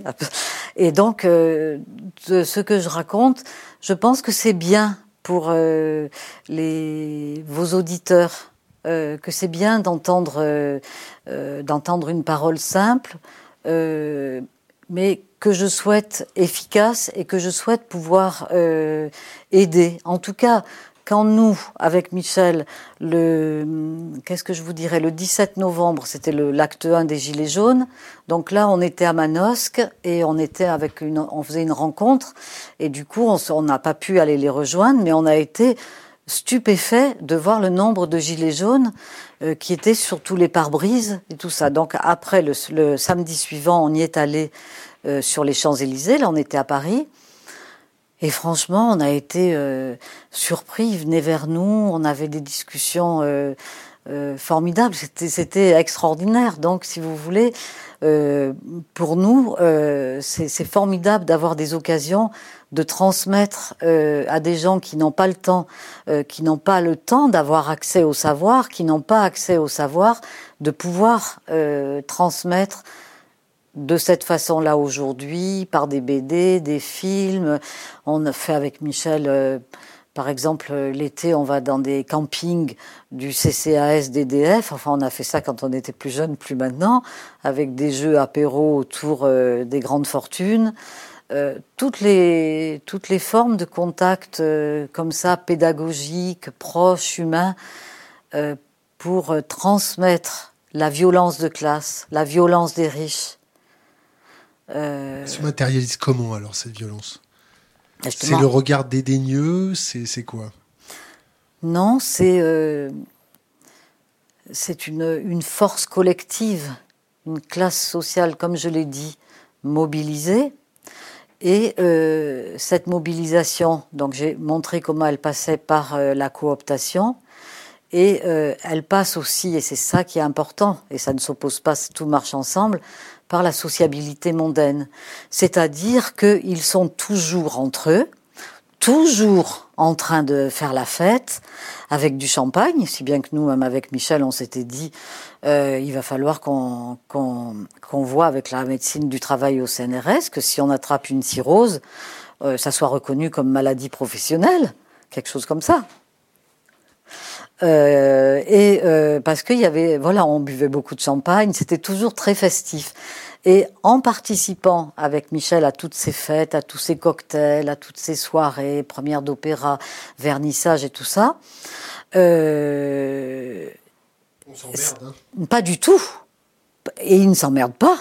Et donc, de ce que je raconte, je pense que c'est bien pour euh, les, vos auditeurs, euh, que c'est bien d'entendre euh, d'entendre une parole simple, mais que je souhaite efficace et que je souhaite pouvoir aider. En tout cas, quand nous, avec Michel, le qu'est-ce que je vous dirais, le 17 novembre, c'était l'acte 1 des Gilets jaunes. Donc là, on était à Manosque et on était avec une, on faisait une rencontre et du coup, on n'a pas pu aller les rejoindre, mais on a été stupéfait de voir le nombre de gilets jaunes euh, qui étaient sur tous les pare-brises et tout ça. Donc après le, samedi suivant, on y est allé euh, sur les Champs-Élysées. Là, on était à Paris. Et franchement, on a été euh, surpris. Ils venaient vers nous, on avait des discussions euh, euh, formidables. C'était extraordinaire. Donc, si vous voulez, pour nous, c'est formidable d'avoir des occasions de transmettre à des gens qui n'ont pas le temps, qui n'ont pas le temps d'avoir accès au savoir, qui n'ont pas accès au savoir, de pouvoir transmettre de cette façon-là aujourd'hui, par des BD, des films. On fait avec Michel, euh, par exemple, l'été, on va dans des campings du CCAS DDF. Enfin, on a fait ça quand on était plus jeune, plus maintenant, avec des jeux apéro autour euh, des grandes fortunes. Euh, toutes, les, toutes les formes de contact comme ça, pédagogiques, proches, humains, pour transmettre la violence de classe, la violence des riches, euh... Elle se matérialise comment alors cette violence? C'est le regard dédaigneux C'est quoi? Non, c'est euh, c'est une, une, force collective, une classe sociale, comme je l'ai dit, mobilisée. Et euh, cette mobilisation, donc j'ai montré comment elle passait par euh, la cooptation, et euh, elle passe aussi, et c'est ça qui est important, et ça ne s'oppose pas, tout marche ensemble, par la sociabilité mondaine. C'est-à-dire qu'ils sont toujours entre eux, toujours en train de faire la fête avec du champagne, si bien que nous, même avec Michel, on s'était dit, euh, il va falloir qu'on voit avec la médecine du travail au CNRS que si on attrape une cirrhose, euh, ça soit reconnu comme maladie professionnelle, quelque chose comme ça. Euh, et euh, parce qu'il y avait, voilà, on buvait beaucoup de champagne, c'était toujours très festif. Et en participant avec Michel à toutes ces fêtes, à tous ces cocktails, à toutes ces soirées, premières d'opéra, vernissage et tout ça, euh, on s'emmerde. Hein. Pas du tout. Et ils ne s'emmerdent pas.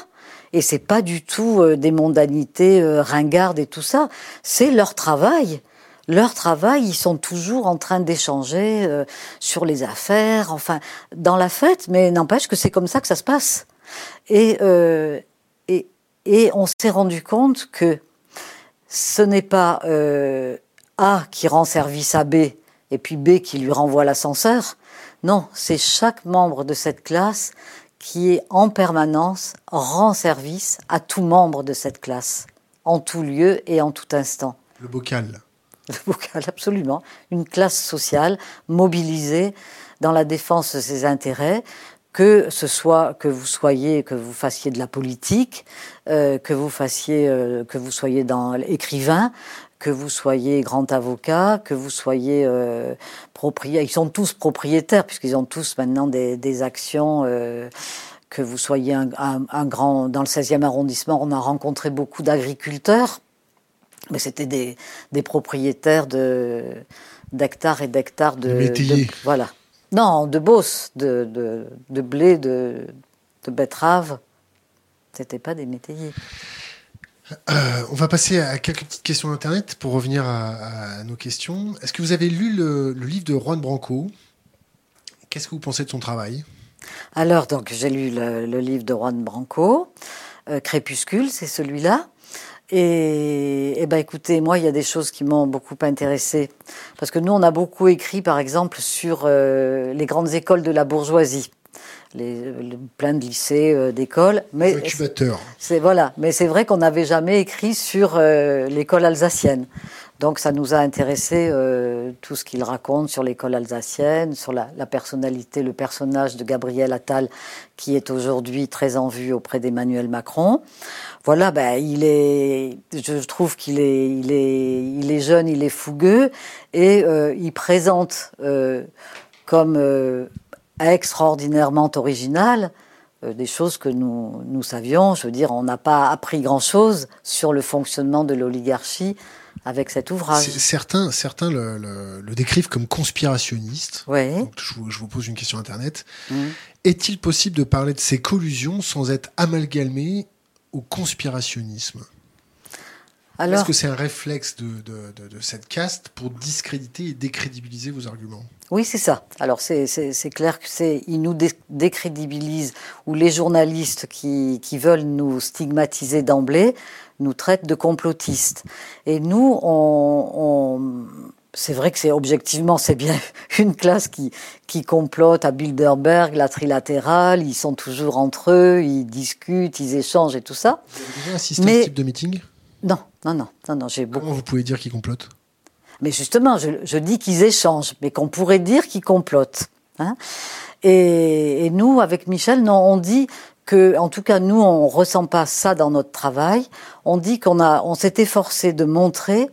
Et c'est pas du tout euh, des mondanités euh, ringardes et tout ça. C'est leur travail leur travail, ils sont toujours en train d'échanger euh, sur les affaires, enfin, dans la fête, mais n'empêche que c'est comme ça que ça se passe. Et, euh, on s'est rendu compte que ce n'est pas euh, A qui rend service à B et puis B qui lui renvoie l'ascenseur. Non, c'est chaque membre de cette classe qui est en permanence rend service à tout membre de cette classe, en tout lieu et en tout instant. Le bocal absolument. Une classe sociale mobilisée dans la défense de ses intérêts, que ce soit que vous soyez, que vous fassiez de la politique, euh, que vous fassiez, euh, que vous soyez dans écrivain, que vous soyez grand avocat, que vous soyez euh, propriétaire. Ils sont tous propriétaires puisqu'ils ont tous maintenant des, des actions. Euh, que vous soyez un, un, un, grand dans le 16e arrondissement, on a rencontré beaucoup d'agriculteurs mais c'était des, des, propriétaires de d'hectares et d'hectares de, de, voilà. Non de bosses de, de, de blé de, de betteraves. C'était pas des métayers euh, on va passer à quelques petites questions d'internet pour revenir à, à nos questions. Est-ce que vous avez lu le, le livre de Juan Branco? Qu'est-ce que vous pensez de son travail? Alors donc j'ai lu le, le, livre de Juan Branco, euh, Crépuscule, c'est celui-là. Et, et ben écoutez, moi, il y a des choses qui m'ont beaucoup intéressé parce que nous, on a beaucoup écrit, par exemple, sur euh, les grandes écoles de la bourgeoisie. Les, les, plein de lycées, euh, d'écoles. Mais c'est voilà. Mais c'est vrai qu'on n'avait jamais écrit sur euh, l'école alsacienne. Donc ça nous a intéressé euh, tout ce qu'il raconte sur l'école alsacienne, sur la, personnalité, le personnage de Gabriel Attal qui est aujourd'hui très en vue auprès d'Emmanuel Macron. Voilà, ben il est, je trouve qu'il est, il est, il est jeune, il est fougueux et euh, il présente euh, comme extraordinairement original des choses que nous savions. Je veux dire, on n'a pas appris grand-chose sur le fonctionnement de l'oligarchie avec cet ouvrage. Certains, certains le, le, le, décrivent comme conspirationniste. Ouais. Donc, je, vous, je, vous, pose une question Internet. Mmh. Est-il possible de parler de ces collusions sans être amalgamé au conspirationnisme? Alors, Est-ce que c'est un réflexe de, de, de, de, cette caste pour discréditer et décrédibiliser vos arguments? Oui, c'est ça. Alors c'est clair que c'est ils nous dé décrédibilisent ou les journalistes qui, qui veulent nous stigmatiser d'emblée nous traitent de complotistes. Et nous, on, on c'est vrai que c'est objectivement c'est bien [laughs] une classe qui qui complote à Bilderberg, la trilatérale, ils sont toujours entre eux, ils discutent, ils échangent et tout ça. Vous avez assisté Mais... à ce type de meeting? Non, non, non, non, non j'ai beaucoup. Comment vous pouvez dire qu'ils complotent? Mais justement, je, je dis qu'ils échangent, mais qu'on pourrait dire qu'ils complotent. Hein et, et, nous, avec Michel, non, on dit que, en tout cas, nous, on ressent pas ça dans notre travail. On dit qu'on a, on s'est efforcé de montrer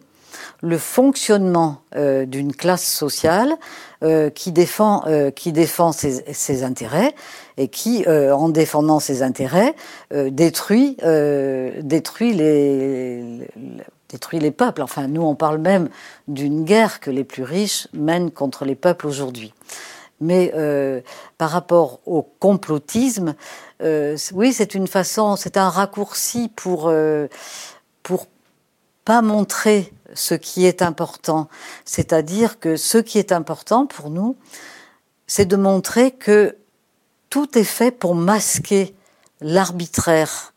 le fonctionnement euh, d'une classe sociale euh, qui défend euh, qui défend ses, ses, intérêts et qui, euh, en défendant ses intérêts, euh, détruit détruit les, les, détruit les peuples. Enfin, nous, on parle même d'une guerre que les plus riches mènent contre les peuples aujourd'hui. Mais par rapport au complotisme, oui, c'est une façon, c'est un raccourci pour pour pas montrer ce qui est important. C'est-à-dire que ce qui est important pour nous, c'est de montrer que tout est fait pour masquer l'arbitraire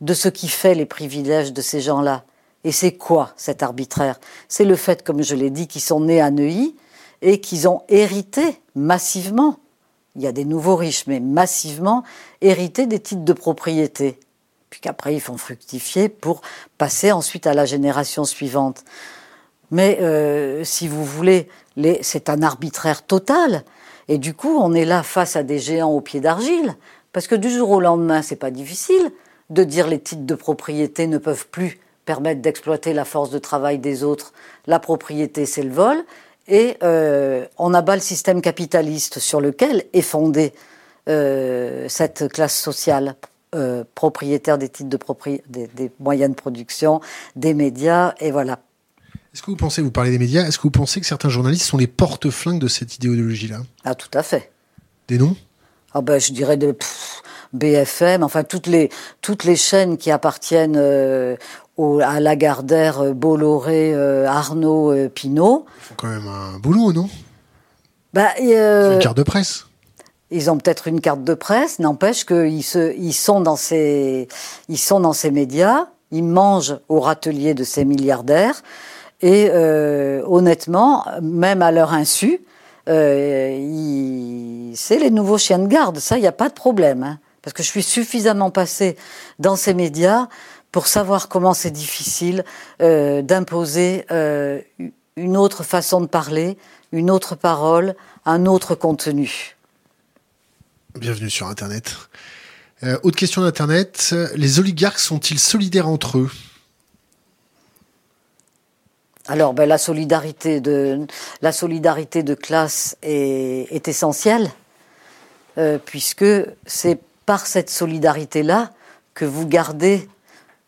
de ce qui fait les privilèges de ces gens-là. Et c'est quoi cet arbitraire? C'est le fait, comme je l'ai dit, qu'ils sont nés à Neuilly et qu'ils ont hérité massivement, il y a des nouveaux riches, mais massivement hérité des titres de propriété puis qu'après ils font fructifier pour passer ensuite à la génération suivante. Mais euh, si vous voulez, c'est un arbitraire total. Et du coup, on est là face à des géants au pied d'argile, parce que du jour au lendemain, c'est pas difficile de dire les titres de propriété ne peuvent plus permettre d'exploiter la force de travail des autres. La propriété, c'est le vol, et on abat le système capitaliste sur lequel est fondée cette classe sociale propriétaire des titres de propriété, des, moyens de production, des médias, et voilà. Est-ce que vous pensez, vous parlez des médias, est-ce que vous pensez que certains journalistes sont les porte-flingues de cette idéologie-là? Ah, tout à fait. Des noms? Ah ben, je dirais de BFM, enfin toutes les toutes les chaînes qui appartiennent euh, au, à Lagardère, euh, Bolloré, euh, Arnaud, euh, Pinault. Ils font quand même un boulot, non? Bah, Une carte de presse. Ils ont peut-être une carte de presse, n'empêche qu'ils ils sont dans ces, ils sont dans ces médias, ils mangent au râtelier de ces milliardaires. Et euh, honnêtement, même à leur insu, euh, c'est les nouveaux chiens de garde. Ça, il n'y a pas de problème. Hein. parce que je suis suffisamment passé dans ces médias pour savoir comment c'est difficile euh, d'imposer euh, une autre façon de parler, une autre parole, un autre contenu. Bienvenue sur Internet. Euh, autre question d'Internet. Les oligarques sont-ils solidaires entre eux? Alors, ben, la solidarité de la solidarité de classe est, est essentielle, euh, puisque c'est par cette solidarité-là que vous gardez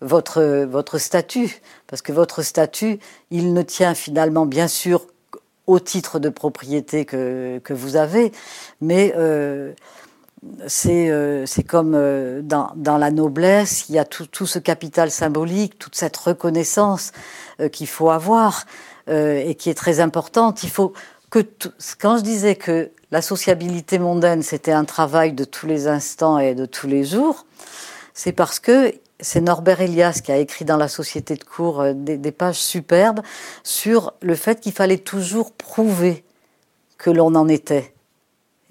votre votre statut, parce que votre statut, il ne tient finalement, bien sûr, au titre de propriété que que vous avez, mais euh, c'est euh, comme euh, dans, dans la noblesse, il y a tout, tout ce capital symbolique, toute cette reconnaissance euh, qu'il faut avoir et qui est très importante. Il faut que quand je disais que la sociabilité mondaine c'était un travail de tous les instants et de tous les jours, c'est parce que c'est Norbert Elias qui a écrit dans la Société de cours des, des pages superbes sur le fait qu'il fallait toujours prouver que l'on en était.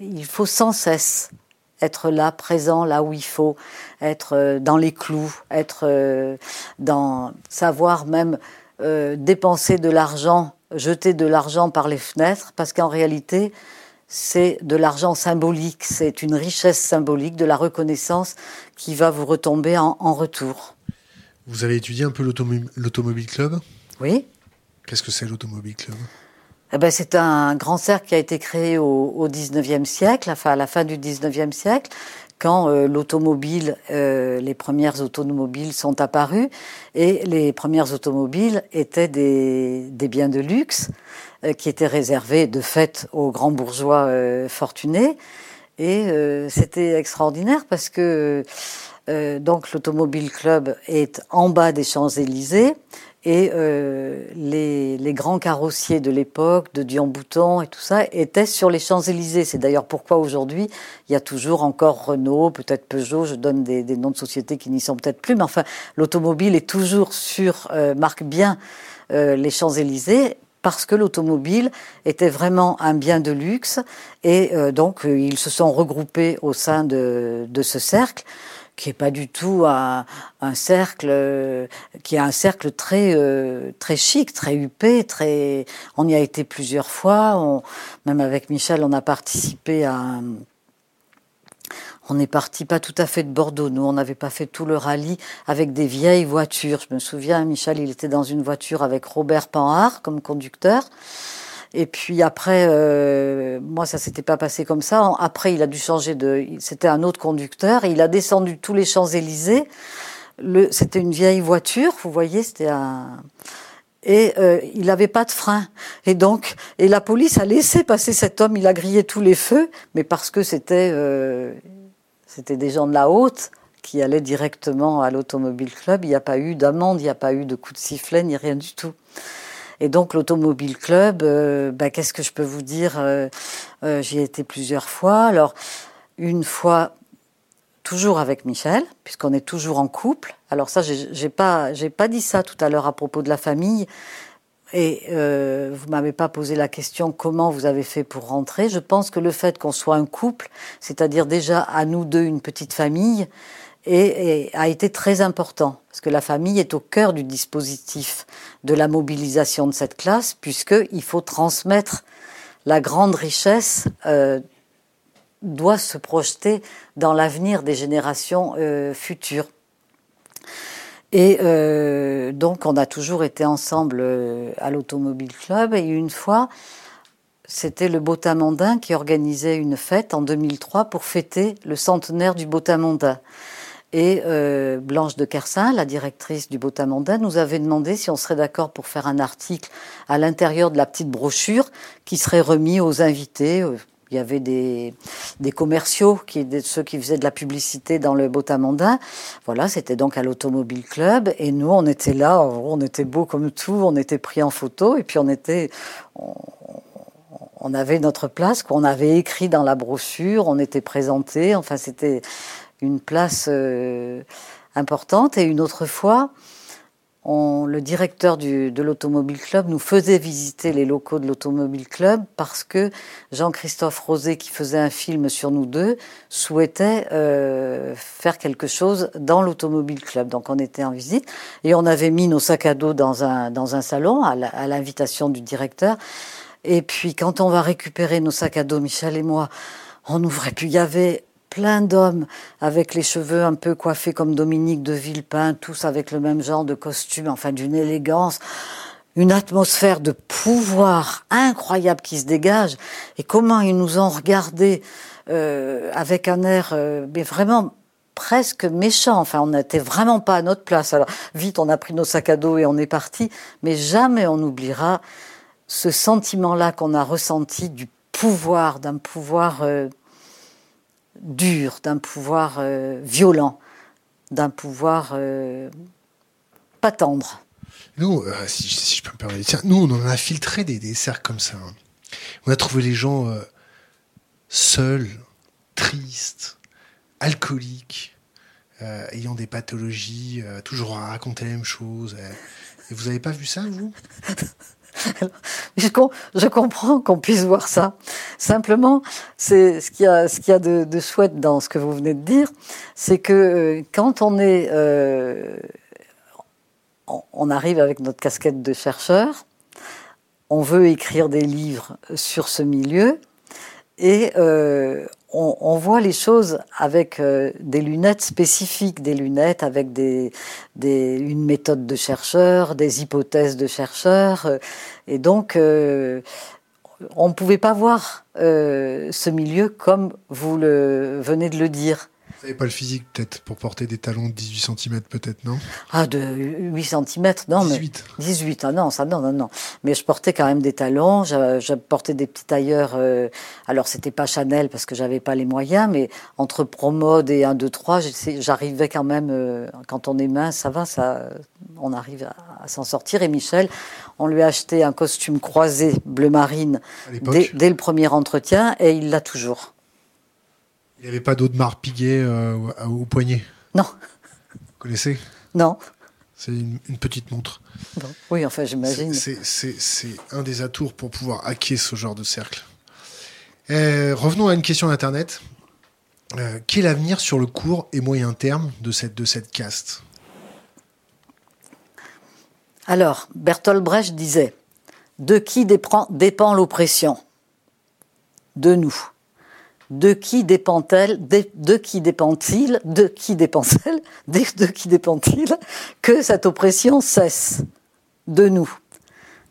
Il faut sans cesse être là, présent là où il faut, être euh, dans les clous, être euh, dans savoir même euh, dépenser de l'argent, jeter de l'argent par les fenêtres, parce qu'en réalité, c'est de l'argent symbolique, c'est une richesse symbolique, de la reconnaissance qui va vous retomber en, en retour. Vous avez étudié un peu l'Automobile Club? Oui. Qu'est-ce que c'est l'Automobile Club? Eh ben, c'est un grand cercle qui a été créé au, au 19e siècle, enfin à la fin du 19e siècle, quand euh, l'automobile, euh, les premières automobiles sont apparues, et les premières automobiles étaient des, des biens de luxe qui étaient réservés de fait aux grands bourgeois euh, fortunés. Et euh, c'était extraordinaire parce que donc l'Automobile Club est en bas des Champs-Élysées et euh, les, les, grands carrossiers de l'époque, de Dion Bouton et tout ça, étaient sur les Champs-Élysées. C'est d'ailleurs pourquoi aujourd'hui, il y a toujours encore Renault, peut-être Peugeot, je donne des, noms de sociétés qui n'y sont peut-être plus, mais enfin, l'automobile est toujours sur, euh, marque bien euh, les Champs-Élysées, parce que l'automobile était vraiment un bien de luxe, et euh, donc euh, ils se sont regroupés au sein de, ce cercle qui est pas du tout un, un cercle, qui est un cercle très euh, très chic, très huppé. On y a été plusieurs fois. Même avec Michel, on a participé à. On est parti pas tout à fait de Bordeaux. Nous, on n'avait pas fait tout le rallye avec des vieilles voitures. Je me souviens, Michel, il était dans une voiture avec Robert Panhard comme conducteur. Et puis après, euh, moi, ça s'était pas passé comme ça. Après, il a dû changer de. C'était un autre conducteur. Il a descendu tous les Champs Élysées. C'était une vieille voiture. Vous voyez, c'était un. Et euh, il n'avait pas de frein. Et donc, et la police a laissé passer cet homme. Il a grillé tous les feux, mais parce que c'était euh, c'était des gens de la haute qui allaient directement à l'automobile club. Il n'y a pas eu d'amende, il n'y a pas eu de coup de sifflet, ni rien du tout. Et donc l'Automobile Club, euh, bah, qu'est-ce que je peux vous dire euh, euh, J'y ai été plusieurs fois. Alors, une fois, toujours avec Michel, puisqu'on est toujours en couple. Alors ça, j'ai pas, pas dit ça tout à l'heure à propos de la famille. Et euh, vous m'avez pas posé la question comment vous avez fait pour rentrer. Je pense que le fait qu'on soit un couple, c'est-à-dire déjà à nous deux une petite famille, a été très important, parce que la famille est au cœur du dispositif de la mobilisation de cette classe, puisqu'il faut transmettre la grande richesse, euh, doit se projeter dans l'avenir des générations euh, futures. Et euh, donc, on a toujours été ensemble euh, à l'Automobile Club, et une fois, c'était le Botamandin qui organisait une fête en 2003 pour fêter le centenaire du Botamandin. Et euh, Blanche de Kersin, la directrice du Botamandin, nous avait demandé si on serait d'accord pour faire un article à l'intérieur de la petite brochure qui serait remis aux invités. Il y avait des, des commerciaux, qui, ceux qui faisaient de la publicité dans le Botamandin. Voilà, c'était donc à l'Automobile Club. Et nous, on était là, on était beau comme tout, on était pris en photo. Et puis on était, on avait notre place, qu'on avait écrit dans la brochure, on était présenté, enfin c'était une place euh, importante. Et une autre fois, le directeur de l'Automobile Club nous faisait visiter les locaux de l'Automobile Club parce que Jean-Christophe Rosé, qui faisait un film sur nous deux, souhaitait euh, faire quelque chose dans l'Automobile Club. Donc on était en visite et on avait mis nos sacs à dos dans un, dans un salon à l'invitation du directeur. Et puis quand on va récupérer nos sacs à dos, Michel et moi, on ouvrait plus. Il y avait plein d'hommes avec les cheveux un peu coiffés comme Dominique de Villepin, tous avec le même genre de costume, enfin d'une élégance, une atmosphère de pouvoir incroyable qui se dégage. Et comment ils nous ont regardés euh, avec un air, euh, mais vraiment presque méchant. Enfin, on n'était vraiment pas à notre place. Alors vite, on a pris nos sacs à dos et on est parti. Mais jamais on n'oubliera ce sentiment-là qu'on a ressenti du pouvoir, d'un pouvoir euh, dur, d'un pouvoir euh, violent, d'un pouvoir euh, pas tendre. Nous, si, je peux me permettre, nous, on en a filtré des, des cercles comme ça. Hein. On a trouvé les gens seuls, tristes, alcooliques, ayant des pathologies, toujours à raconter la même chose. Et vous n'avez pas vu ça, vous? [laughs] je, comprends qu'on puisse voir ça. Simplement, c'est ce qu'il y a, ce qu'il y a de, de, chouette dans ce que vous venez de dire, c'est que euh, quand on est, euh, on arrive avec notre casquette de chercheur, on veut écrire des livres sur ce milieu, et euh, on, voit les choses avec euh, des lunettes spécifiques, des lunettes avec des, une méthode de chercheur, des hypothèses de chercheur. Euh, et donc, euh, on ne pouvait pas voir ce milieu comme vous le venez de le dire. Vous n'avez pas le physique peut-être pour porter des talons de 18 cm peut-être, non? Ah, de 8 cm, non. 18 mais 18, ah non, ça, non, non, non. Mais je portais quand même des talons, je, portais des petits tailleurs, euh, alors c'était pas Chanel parce que j'avais pas les moyens, mais entre Promode et 1, 2, 3, j'arrivais quand même, euh, quand on est mince, ça va, ça, on arrive à, s'en sortir. Et Michel, on lui a acheté un costume croisé bleu marine dès le premier entretien et il l'a toujours. Il n'y avait pas d'Audemars Piguet euh, au poignet Non. Vous connaissez Non. C'est une, petite montre. Oui, enfin, j'imagine. C'est un des atours pour pouvoir hacker ce genre de cercle. Euh, revenons à une question d'Internet. Euh, quel est l'avenir sur le court et moyen terme de cette, de cette caste? Alors, Bertolt Brecht disait De qui dépend l'oppression? De nous de qui dépend-elle, de, qui dépend-il, de qui dépend-elle, [laughs] de, qui dépend-il que cette oppression cesse de nous?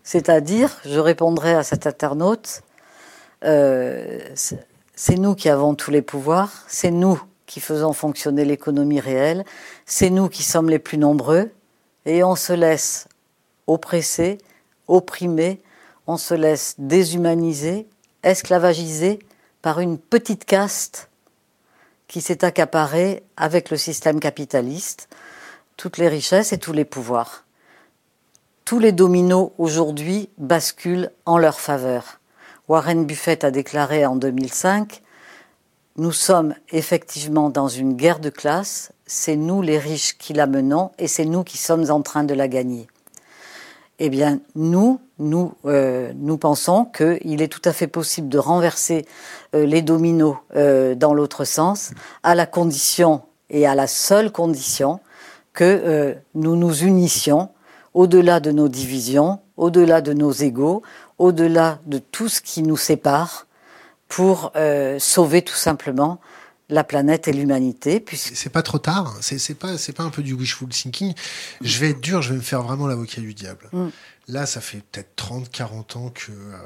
C'est-à-dire, je répondrai à cet internaute, euh, c'est nous qui avons tous les pouvoirs, c'est nous qui faisons fonctionner l'économie réelle, c'est nous qui sommes les plus nombreux, et on se laisse oppresser, opprimer, on se laisse déshumaniser, esclavagiser, par une petite caste qui s'est accaparée avec le système capitaliste toutes les richesses et tous les pouvoirs. Tous les dominos aujourd'hui basculent en leur faveur. Warren Buffett a déclaré en 2005 Nous sommes effectivement dans une guerre de classe, c'est nous les riches qui la menons et c'est nous qui sommes en train de la gagner eh bien, nous, nous, euh, nous pensons qu'il est tout à fait possible de renverser euh, les dominos euh, dans l'autre sens, à la condition et à la seule condition que nous nous unissions au-delà de nos divisions, au-delà de nos égaux, au-delà de tout ce qui nous sépare, pour sauver tout simplement la planète et l'humanité. Puisque... C'est pas trop tard, c'est pas, pas un peu du wishful thinking. Je vais être dur, je vais me faire vraiment l'avocat du diable. Mm. Là, ça fait peut-être 30, 40 ans que euh,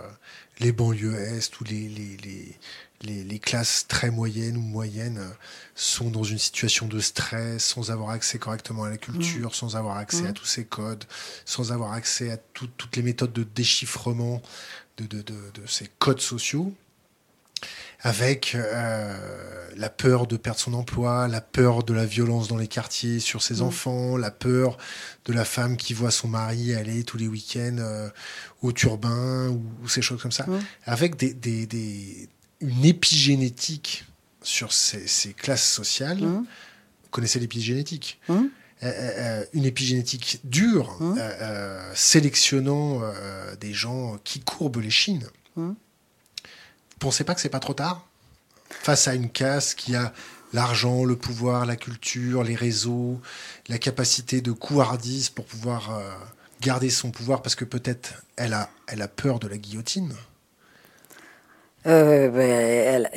les banlieues est ou les, les, les, les, classes très moyennes ou moyennes euh, sont dans une situation de stress, sans avoir accès correctement à la culture, mm. sans avoir accès à mm. tous ces codes, sans avoir accès à toutes les méthodes de déchiffrement de, de, de, de ces codes sociaux avec euh, la peur de perdre son emploi, la peur de la violence dans les quartiers sur ses mm. enfants, la peur de la femme qui voit son mari aller tous les week-ends euh, au turbin ou, ces choses comme ça, mm. avec des, des, des, une épigénétique sur ces, ces classes sociales. Mm. Vous connaissez l'épigénétique euh, euh, une épigénétique dure, sélectionnant des gens qui courbent les chines pensez pas que c'est pas trop tard? Face à une casse qui a l'argent, le pouvoir, la culture, les réseaux, la capacité de couardise pour pouvoir euh, garder son pouvoir parce que peut-être elle a, elle a peur de la guillotine? Euh, ben,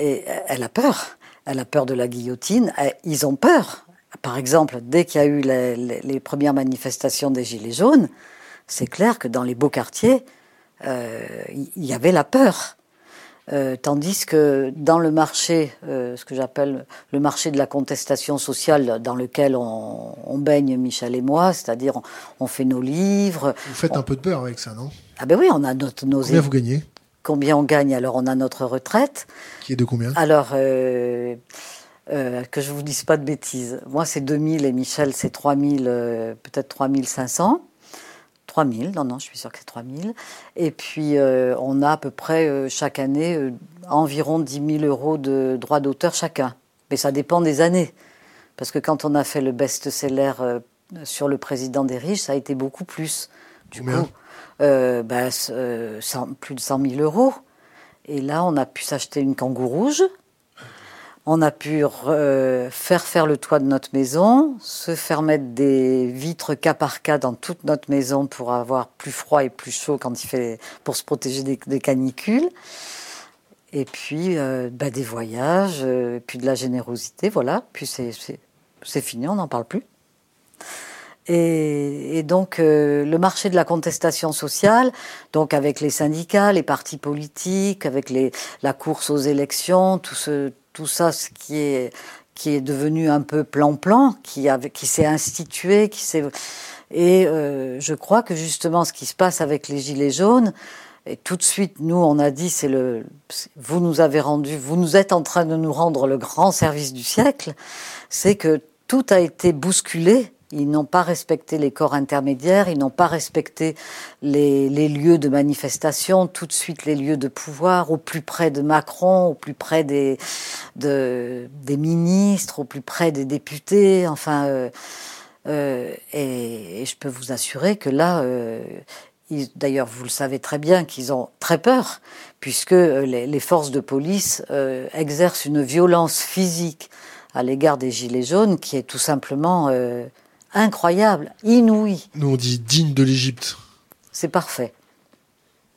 elle, a peur. Elle a peur de la guillotine. Euh, ils ont peur. Par exemple, dès qu'il y a eu les, premières manifestations des Gilets jaunes, c'est clair que dans les beaux quartiers, il y avait la peur. Euh, tandis que dans le marché, euh, ce que j'appelle le marché de la contestation sociale, dans lequel on, baigne Michel et moi, c'est-à-dire on, fait nos livres. Vous faites un peu de beurre avec ça, non? Ah ben oui, on a notre, nos. Combien vous gagnez? Combien on gagne? Alors on a notre retraite. Qui est de combien? Alors. Euh, que je vous dise pas de bêtises. Moi, c'est 2000 et Michel, c'est 3000, peut-être 3500. 3000, non, non, je suis sûre que c'est 3000. Et puis, euh, on a à peu près euh, chaque année euh, environ 10 000 euros de droits d'auteur chacun. Mais ça dépend des années. Parce que quand on a fait le best-seller sur le président des riches, ça a été beaucoup plus. Du coup, bah, plus de 100 000 euros. Et là, on a pu s'acheter une kangou rouge on a pu euh, faire faire le toit de notre maison, se faire mettre des vitres cas par cas dans toute notre maison pour avoir plus froid et plus chaud quand il fait, pour se protéger des, canicules. Et puis euh, bah, des voyages, euh, puis de la générosité, voilà. Puis c'est fini, on n'en parle plus. Et, donc le marché de la contestation sociale, donc avec les syndicats, les partis politiques, avec la course aux élections, tout ce, tout ça, ce qui est, qui est devenu un peu plan-plan, qui, qui s'est institué, qui s'est... Et euh, je crois que justement, ce qui se passe avec les Gilets jaunes, et tout de suite, nous, on a dit, c'est le, vous nous avez rendu, vous nous êtes en train de nous rendre le grand service du siècle, c'est que tout a été bousculé ils n'ont pas respecté les corps intermédiaires, ils n'ont pas respecté les, lieux de manifestation, tout de suite les lieux de pouvoir, au plus près de Macron, au plus près des, des ministres, au plus près des députés. Enfin, euh, euh, et, je peux vous assurer que là, euh, d'ailleurs, vous le savez très bien, qu'ils ont très peur, puisque les, les forces de police exercent une violence physique à l'égard des Gilets jaunes qui est tout simplement incroyable, inouï. Nous, on dit digne de l'Égypte. C'est parfait.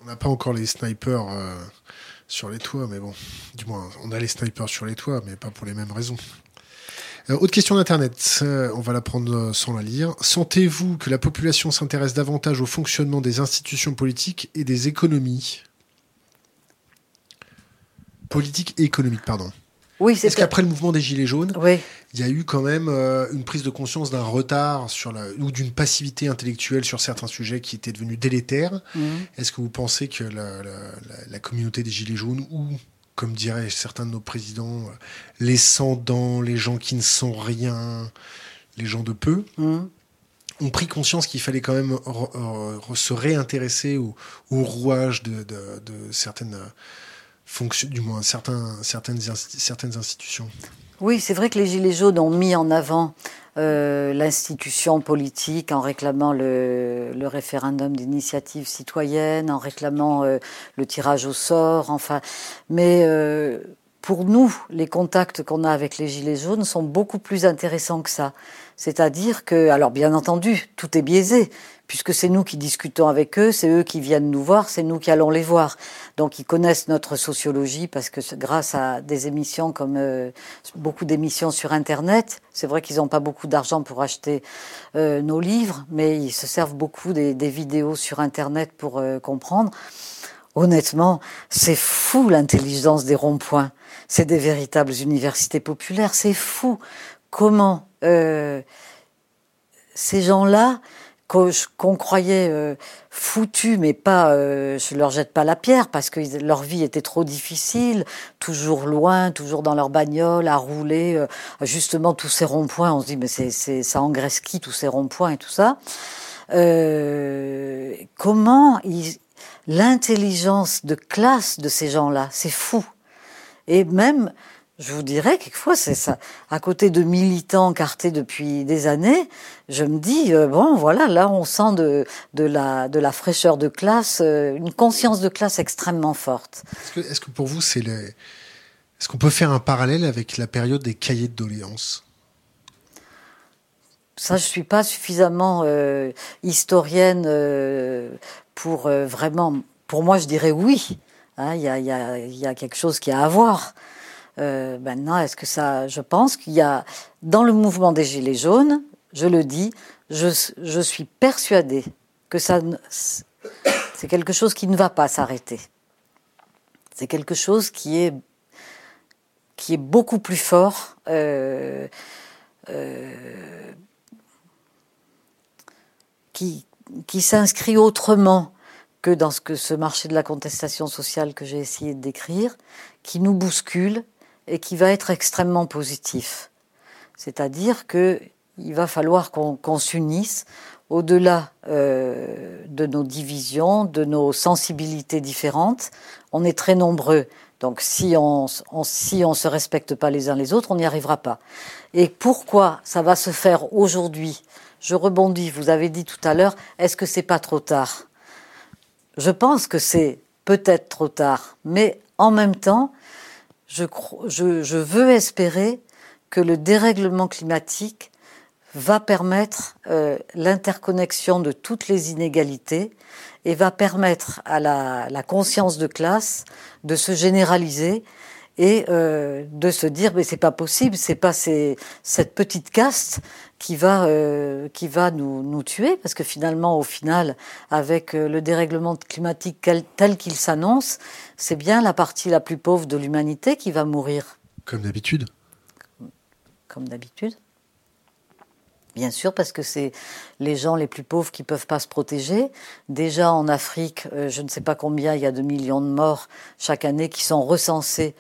On n'a pas encore les snipers euh, sur les toits, mais bon, du moins, on a les snipers sur les toits, mais pas pour les mêmes raisons. Euh, autre question d'Internet, euh, on va la prendre sans la lire. Sentez-vous que la population s'intéresse davantage au fonctionnement des institutions politiques et des économies? Politiques et économiques, pardon. Oui, Est-ce qu'après le mouvement des Gilets jaunes, il y a eu quand même euh, une prise de conscience d'un retard sur la, ou d'une passivité intellectuelle sur certains sujets qui étaient devenus délétères? Mhm. Est-ce que vous pensez que la, communauté des Gilets jaunes, ou comme diraient certains de nos présidents, euh, les sans-dents, les gens qui ne sont rien, les gens de peu, mhm. ont pris conscience qu'il fallait quand même se réintéresser au, rouage de certaines fonction, du moins certains, certaines, certaines institutions. Oui, c'est vrai que les Gilets jaunes ont mis en avant euh, l'institution politique en réclamant le, référendum d'initiative citoyenne, en réclamant euh, le tirage au sort, enfin. Mais euh, pour nous, les contacts qu'on a avec les Gilets jaunes sont beaucoup plus intéressants que ça. C'est-à-dire que, alors bien entendu, tout est biaisé, puisque c'est nous qui discutons avec eux, c'est eux qui viennent nous voir, c'est nous qui allons les voir. Donc ils connaissent notre sociologie parce que grâce à des émissions comme euh, beaucoup d'émissions sur Internet, c'est vrai qu'ils n'ont pas beaucoup d'argent pour acheter euh, nos livres, mais ils se servent beaucoup des, vidéos sur Internet pour euh, comprendre. Honnêtement, c'est fou l'intelligence des ronds-points. C'est des véritables universités populaires. C'est fou comment ces gens-là qu'on croyait euh, foutus, mais pas, euh, je leur jette pas la pierre parce que leur vie était trop difficile, toujours loin, toujours dans leur bagnole, à rouler, euh, justement tous ces ronds-points. On se dit mais ça engraisse qui tous ces ronds-points et tout ça? Euh, comment l'intelligence de classe de ces gens-là, c'est fou. Et même je vous dirais, quelquefois, c'est ça. À côté de militants cartés depuis des années, je me dis, euh, bon, voilà, là, on sent de, de, la, de la fraîcheur de classe, euh, une conscience de classe extrêmement forte. Est-ce que, est que, pour vous, c'est le... Est-ce qu'on peut faire un parallèle avec la période des cahiers de doléances? Ça, je suis pas suffisamment euh, historienne pour vraiment. Pour moi, je dirais oui. Hein, il y, a, y, a, y, a, quelque chose qui a à voir. Euh, maintenant, est-ce que ça. Je pense qu'il y a. Dans le mouvement des Gilets jaunes, je le dis, je, suis persuadée que ça. C'est quelque chose qui ne va pas s'arrêter. C'est quelque chose qui est, qui est beaucoup plus fort. Euh, euh, qui, qui s'inscrit autrement que dans ce, que ce marché de la contestation sociale que j'ai essayé de décrire, qui nous bouscule, et qui va être extrêmement positif. C'est-à-dire que il va falloir qu'on s'unisse au-delà euh, de nos divisions, de nos sensibilités différentes. On est très nombreux, donc si on, on si on se respecte pas les uns les autres, on n'y arrivera pas. Et pourquoi ça va se faire aujourd'hui? Je rebondis. Vous avez dit tout à l'heure, est-ce que c'est pas trop tard? Je pense que c'est peut-être trop tard, mais en même temps, je, veux espérer que le dérèglement climatique va permettre euh, l'interconnexion de toutes les inégalités et va permettre à la, conscience de classe de se généraliser et euh, de se dire mais c'est pas possible, c'est pas cette petite caste qui va euh, qui va nous, nous tuer parce que finalement au final avec le dérèglement climatique tel qu'il s'annonce, c'est bien la partie la plus pauvre de l'humanité qui va mourir. Comme d'habitude. Comme d'habitude. Bien sûr, parce que c'est les gens les plus pauvres qui ne peuvent pas se protéger. Déjà en Afrique, euh, je ne sais pas combien, il y a de millions de morts chaque année qui sont recensés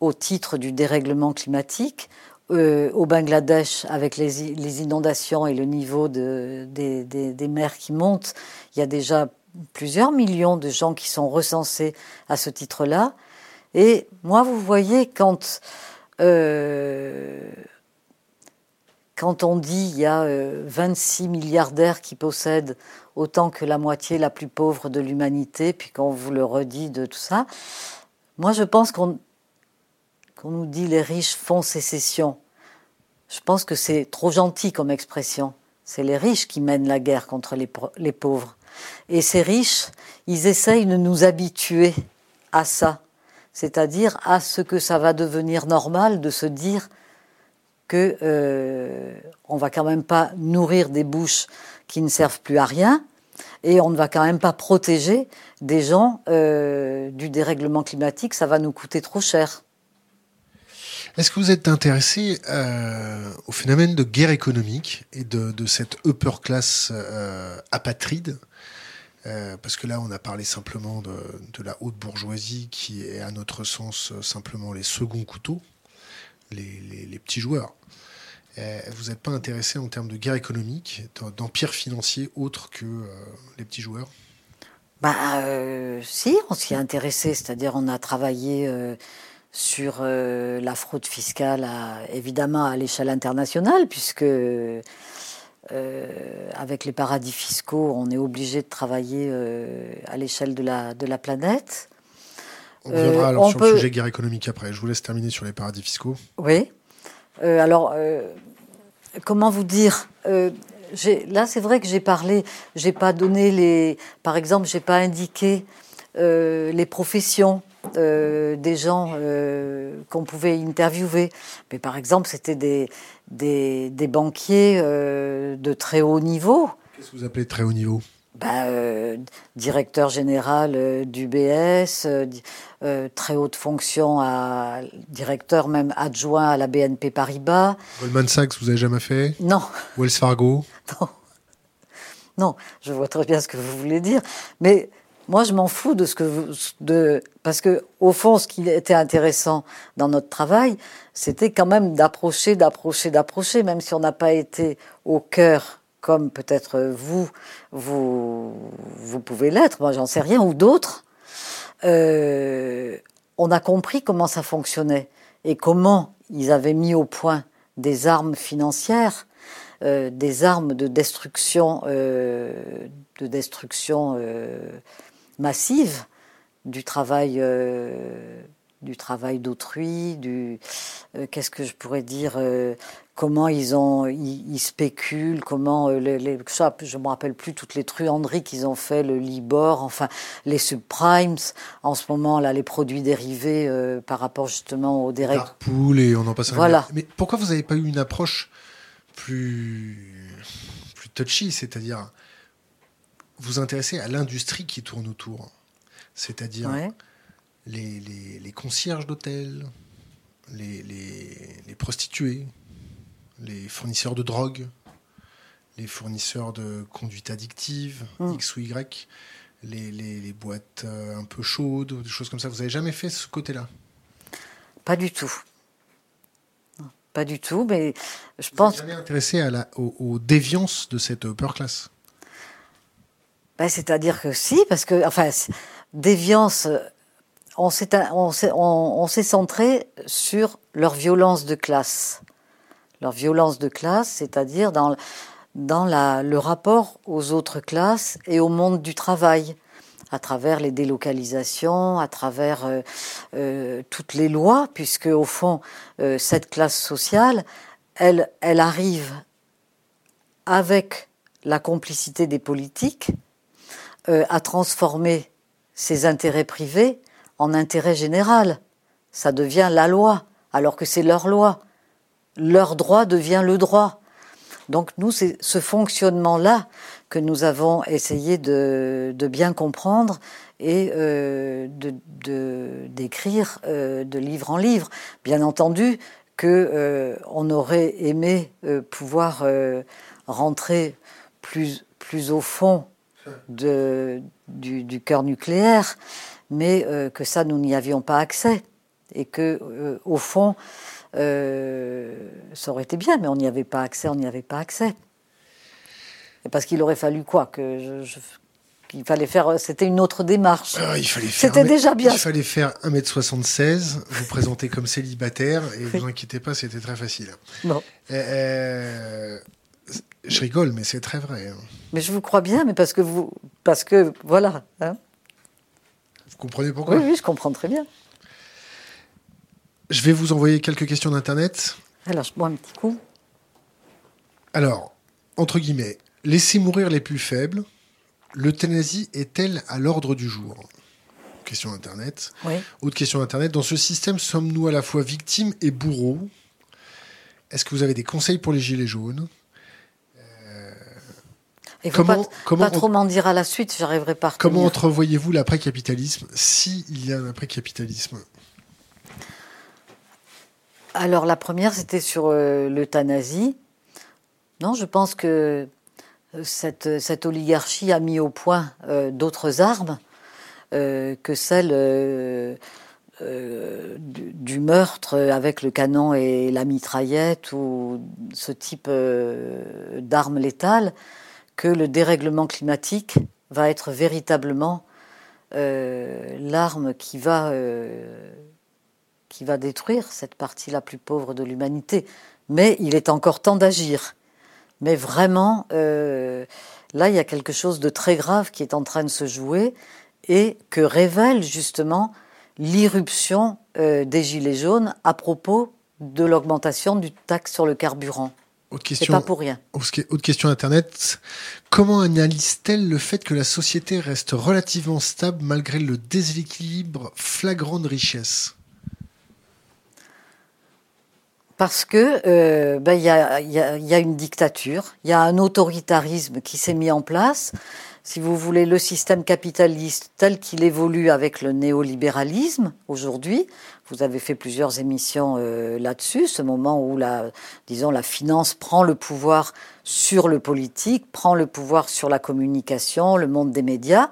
au titre du dérèglement climatique. Euh, au Bangladesh, avec les, inondations et le niveau des, mers qui montent, il y a déjà plusieurs millions de gens qui sont recensés à ce titre-là. Et moi, vous voyez, quand, euh, on dit il y a 26 euh, milliardaires qui possèdent autant que la moitié la plus pauvre de l'humanité, puis qu'on vous le redit de tout ça, moi je pense qu'on qu'on nous dit les riches font sécession. Je pense que c'est trop gentil comme expression. C'est les riches qui mènent la guerre contre les, pauvres. Et ces riches, ils essayent de nous habituer à ça, c'est-à-dire à ce que ça va devenir normal de se dire que euh, va quand même pas nourrir des bouches qui ne servent plus à rien et on ne va quand même pas protéger des gens euh, du dérèglement climatique, ça va nous coûter trop cher. Est-ce que vous êtes intéressé euh, au phénomène de guerre économique et de, cette upper class euh, apatride? Euh, parce que là, on a parlé simplement de, la haute bourgeoisie qui est, à notre sens, simplement les seconds couteaux, les, petits joueurs. Vous n'êtes pas intéressé en termes de guerre économique, d'empire financier autre que les petits joueurs? Bah, si, on s'y est intéressé, c'est-à-dire on a travaillé sur la fraude fiscale, à, évidemment à l'échelle internationale, puisque euh, avec les paradis fiscaux, on est obligé de travailler euh, à l'échelle de la, de la planète. On reviendra alors sur le sujet guerre économique après. Je vous laisse terminer sur les paradis fiscaux. Oui. alors, comment vous dire Là, c'est vrai que j'ai parlé, j'ai pas donné les. Par exemple, j'ai pas indiqué les professions euh, des gens euh, qu'on pouvait interviewer. Mais par exemple, c'était des, des, des banquiers euh, de très haut niveau. Qu'est-ce que vous appelez très haut niveau? Bah, directeur général d'UBS, très haute fonction, à, directeur même adjoint à la BNP Paribas. Goldman Sachs, vous avez jamais fait? Non. Wells Fargo? [laughs] Non. Non, je vois très bien ce que vous voulez dire. Mais moi, je m'en fous de ce que vous, de, parce que au fond, ce qui était intéressant dans notre travail, c'était quand même d'approcher, d'approcher, d'approcher, même si on n'a pas été au cœur, comme peut-être vous, vous, vous pouvez l'être. Moi, j'en sais rien, ou d'autres. Euh, on a compris comment ça fonctionnait et comment ils avaient mis au point des armes financières, euh, des armes de destruction, euh, de destruction massive du travail, euh, du travail d'autrui, du euh, qu'est-ce que je pourrais dire, euh, comment ils ont, ils, spéculent, comment les, les ça, je me rappelle plus toutes les truanderies qu'ils ont fait, le Libor, enfin les subprimes, en ce moment là, les produits dérivés par rapport justement au direct. Pool et on en passe. Voilà. Mais pourquoi vous n'avez pas eu une approche plus plus touchy, c'est-à-dire vous intéressez à l'industrie qui tourne autour, c'est-à-dire les, concierges d'hôtels, les, prostituées, les fournisseurs de drogue, les fournisseurs de conduite addictive, hmm. X ou Y, les, boîtes euh, un peu chaudes, des choses comme ça. Vous n'avez jamais fait ce côté-là? Pas du tout. pas du tout, mais je Vous pense. Vous intéressé à la, aux déviances de cette upper class? Ben, C'est-à-dire que si, parce que, enfin, déviance, on s'est, on, centré sur leur violence de classe. Leur violence de classe, c'est-à-dire dans, dans la, le rapport aux autres classes et au monde du travail, à travers les délocalisations, à travers euh, euh, toutes les lois, puisque au fond, euh, cette classe sociale, elle, elle arrive avec la complicité des politiques euh, à transformer ses intérêts privés en intérêt général. Ça devient la loi, alors que c'est leur loi. Leur droit devient le droit. Donc nous, c'est ce fonctionnement-là que nous avons essayé de, bien comprendre et euh, de d'écrire de, de, livre en livre. Bien entendu que euh, on aurait aimé pouvoir rentrer plus plus au fond de, du, cœur nucléaire, mais euh, que ça, nous n'y avions pas accès. Et que, euh, au fond, euh, ça aurait été bien, mais on n'y avait pas accès, on n'y avait pas accès. Et parce qu'il aurait fallu quoi que je, il fallait faire, c'était une autre démarche. Ah, il fallait C'était déjà bien. Il fallait faire 1m76, vous présenter comme célibataire, et ne vous inquiétez pas, c'était très facile. Non. Je rigole, mais c'est très vrai. Hein. Mais je vous crois bien, mais parce que vous, parce que voilà. Hein. vous comprenez pourquoi Oui, oui, je comprends très bien. Je vais vous envoyer quelques questions d'internet. Alors, je bois un petit coup. Alors, entre guillemets, laisser mourir les plus faibles. L'euthanasie est-elle à l'ordre du jour? Question d'internet. Oui. Autre question d'internet. Dans ce système, sommes-nous à la fois victimes et bourreaux? Est-ce que vous avez des conseils pour les gilets jaunes? Faut comment, pas, comment trop m'en dire à la suite, j'arriverai pas. Comment entrevoyez-vous l'après-capitalisme, s'il y a un après-capitalisme? Alors la première, c'était sur euh, l'euthanasie. Non, je pense que euh, cette, cette, oligarchie a mis au point euh, d'autres armes que celle du, du, meurtre avec le canon et la mitraillette ou ce type d'armes létales que le dérèglement climatique va être véritablement euh, l'arme qui va euh, qui va détruire cette partie la plus pauvre de l'humanité. Mais il est encore temps d'agir. Mais vraiment, euh, là, il y a quelque chose de très grave qui est en train de se jouer et que révèlent justement l'irruption des Gilets jaunes à propos de l'augmentation du taxe sur le carburant. Autre question, pas pour rien. Autre question Internet. Comment analyse-t-elle le fait que la société reste relativement stable malgré le déséquilibre flagrant de richesse parce que il ben, y, a, y, y, a, une dictature, il y a un autoritarisme qui s'est mis en place. Si vous voulez, le système capitaliste tel qu'il évolue avec le néolibéralisme aujourd'hui, vous avez fait plusieurs émissions euh, là-dessus, ce moment où la, disons, la finance prend le pouvoir sur le politique, prend le pouvoir sur la communication, le monde des médias.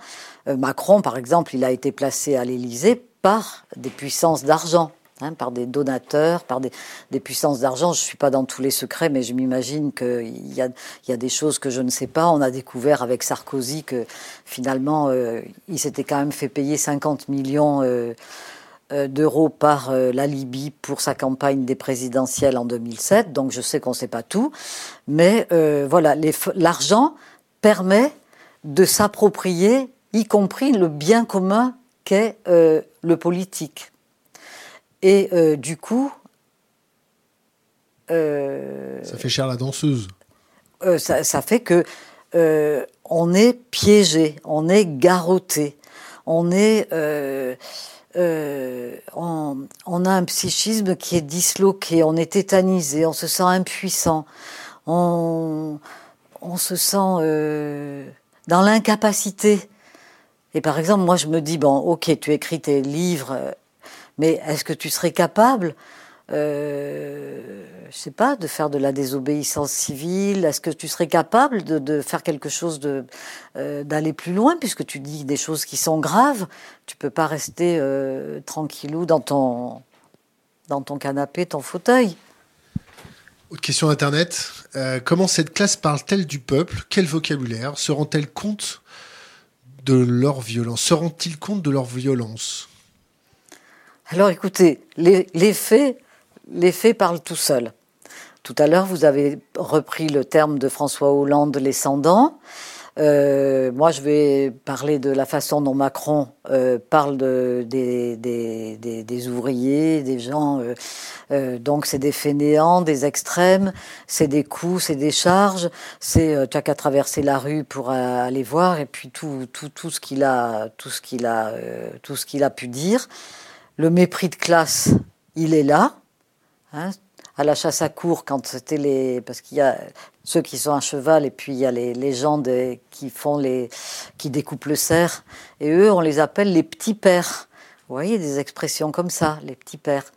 Euh, Macron, par exemple, il a été placé à l'Élysée par des puissances d'argent. Hein, par des donateurs, par des, puissances d'argent. Je ne suis pas dans tous les secrets, mais je m'imagine qu'il y a, y a des choses que je ne sais pas. On a découvert avec Sarkozy que finalement, euh, il s'était quand même fait payer 50 millions euh, d'euros par la Libye pour sa campagne des présidentielles en 2007. Donc je sais qu'on ne sait pas tout. Mais voilà, l'argent permet de s'approprier, y compris le bien commun qu'est le politique. Et euh, du coup. Euh, ça fait cher la danseuse. Euh, ça, fait que on est piégé, on est garrotté, on est. On, a un psychisme qui est disloqué, on est tétanisé, on se sent impuissant, on, on se sent dans l'incapacité. Et par exemple, moi je me dis, bon, ok, tu écris tes livres, mais est-ce que tu serais capable, euh, je sais pas, de faire de la désobéissance civile. Est-ce que tu serais capable de, faire quelque chose de euh, d'aller plus loin, puisque tu dis des choses qui sont graves? Tu peux pas rester euh, tranquillou dans ton dans ton canapé, ton fauteuil. Autre question Internet. Euh, comment cette classe parle-t-elle du peuple? Quel vocabulaire? Se rend-elle compte de leur violence? Se rend-il compte de leur violence? Alors écoutez, les, faits, les faits parlent tout seuls. Tout à l'heure, vous avez repris le terme de François Hollande, les Euh, moi, je vais parler de la façon dont Macron euh, parle de, des, ouvriers, des gens. Euh, donc, c'est des fainéants, des extrêmes, c'est des coups, c'est des charges. C'est tu as qu'à traverser la rue pour aller voir, et puis tout, tout, tout ce qu'il a, tout ce qu'il a pu dire. Le mépris de classe, il est là. Hein, à la chasse à cour, quand c'était les. Parce qu'il y a ceux qui sont à cheval et puis il y a les, les gens qui font les. qui découpent le cerf. Et eux, on les appelle les petits pères. Vous voyez, des expressions comme ça, les petits pères.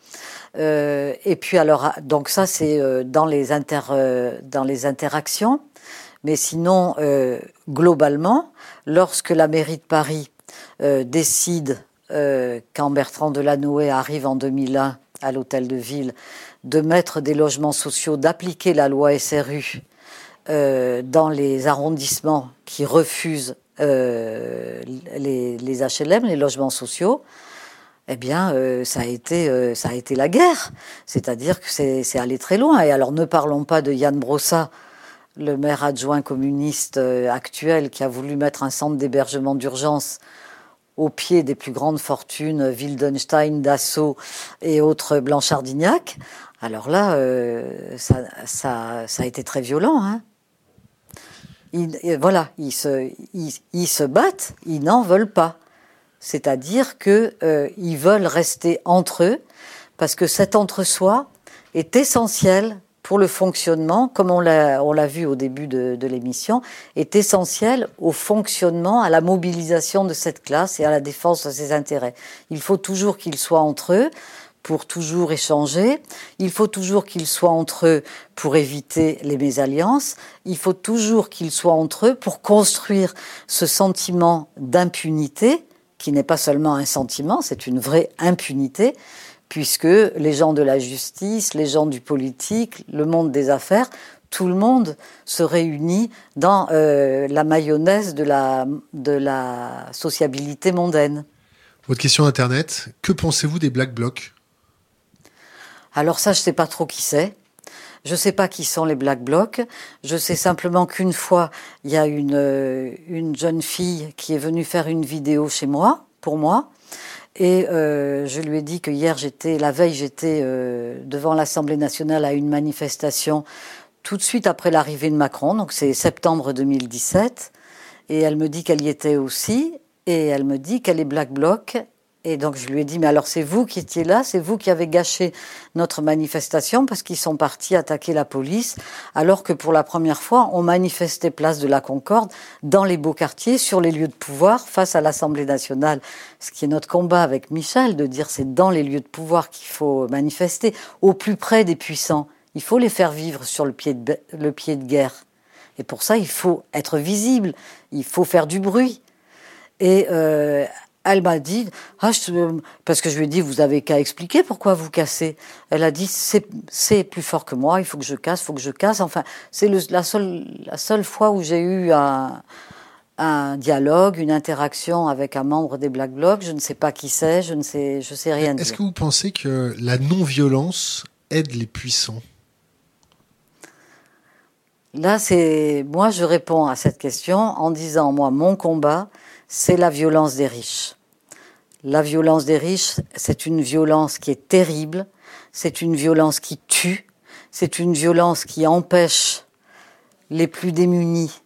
Euh, et puis alors, donc ça, c'est euh, dans, les inter, euh, dans les interactions. Mais sinon, globalement, lorsque la mairie de Paris décide quand Bertrand Delanoë arrive en 2001 à l'hôtel de ville, de mettre des logements sociaux, d'appliquer la loi SRU euh, dans les arrondissements qui refusent euh, les, HLM, les logements sociaux, eh bien, ça, a été, ça a été la guerre. C'est-à-dire que c'est allé très loin. Et alors, ne parlons pas de Yann Brossa, le maire adjoint communiste actuel qui a voulu mettre un centre d'hébergement d'urgence au pied des plus grandes fortunes Wildenstein, Dassault et autres Blanchard-Dignac, alors là, euh, ça, ça, a été très violent. Hein. voilà, ils se, ils, se battent, ils n'en veulent pas. C'est-à-dire qu'ils euh, veulent rester entre eux, parce que cet entre-soi est essentiel pour le fonctionnement, comme on l'a vu au début de, l'émission, est essentiel au fonctionnement, à la mobilisation de cette classe et à la défense de ses intérêts. Il faut toujours qu'ils soient entre eux pour toujours échanger. Il faut toujours qu'ils soient entre eux pour éviter les mésalliances. Il faut toujours qu'ils soient entre eux pour construire ce sentiment d'impunité, qui n'est pas seulement un sentiment, c'est une vraie impunité, puisque les gens de la justice, les gens du politique, le monde des affaires, tout le monde se réunit dans euh, la mayonnaise de la, de la sociabilité mondaine. Votre question Internet, que pensez-vous des Black Blocs? Alors ça, je ne sais pas trop qui c'est. Je ne sais pas qui sont les Black Blocs. Je sais simplement qu'une fois, il y a une, euh, une jeune fille qui est venue faire une vidéo chez moi, pour moi, Et euh, je lui ai dit que hier, j'étais, la veille, j'étais euh, devant l'Assemblée nationale à une manifestation tout de suite après l'arrivée de Macron, donc c'est septembre 2017. Et elle me dit qu'elle y était aussi, et elle me dit qu'elle est Black Bloc et donc je lui ai dit, mais alors c'est vous qui étiez là, c'est vous qui avez gâché notre manifestation parce qu'ils sont partis attaquer la police, alors que pour la première fois, on manifestait place de la Concorde dans les beaux quartiers, sur les lieux de pouvoir, face à l'Assemblée nationale. Ce qui est notre combat avec Michel, de dire c'est dans les lieux de pouvoir qu'il faut manifester, au plus près des puissants. Il faut les faire vivre sur le pied de, guerre. Et pour ça, il faut être visible, il faut faire du bruit. Et euh, elle m'a dit, ah, parce que je lui ai dit, vous avez qu'à expliquer pourquoi vous cassez. Elle a dit, c'est plus fort que moi, il faut que je casse, il faut que je casse. Enfin, c'est la seule, la seule fois où j'ai eu un, un, dialogue, une interaction avec un membre des Black Blocs. Je ne sais pas qui c'est, je ne sais, je sais rien. Est-ce que vous pensez que la non-violence aide les puissants? Là, c'est moi, je réponds à cette question en disant, moi, mon combat, c'est la violence des riches. La violence des riches, c'est une violence qui est terrible, c'est une violence qui tue, c'est une violence qui empêche les plus démunis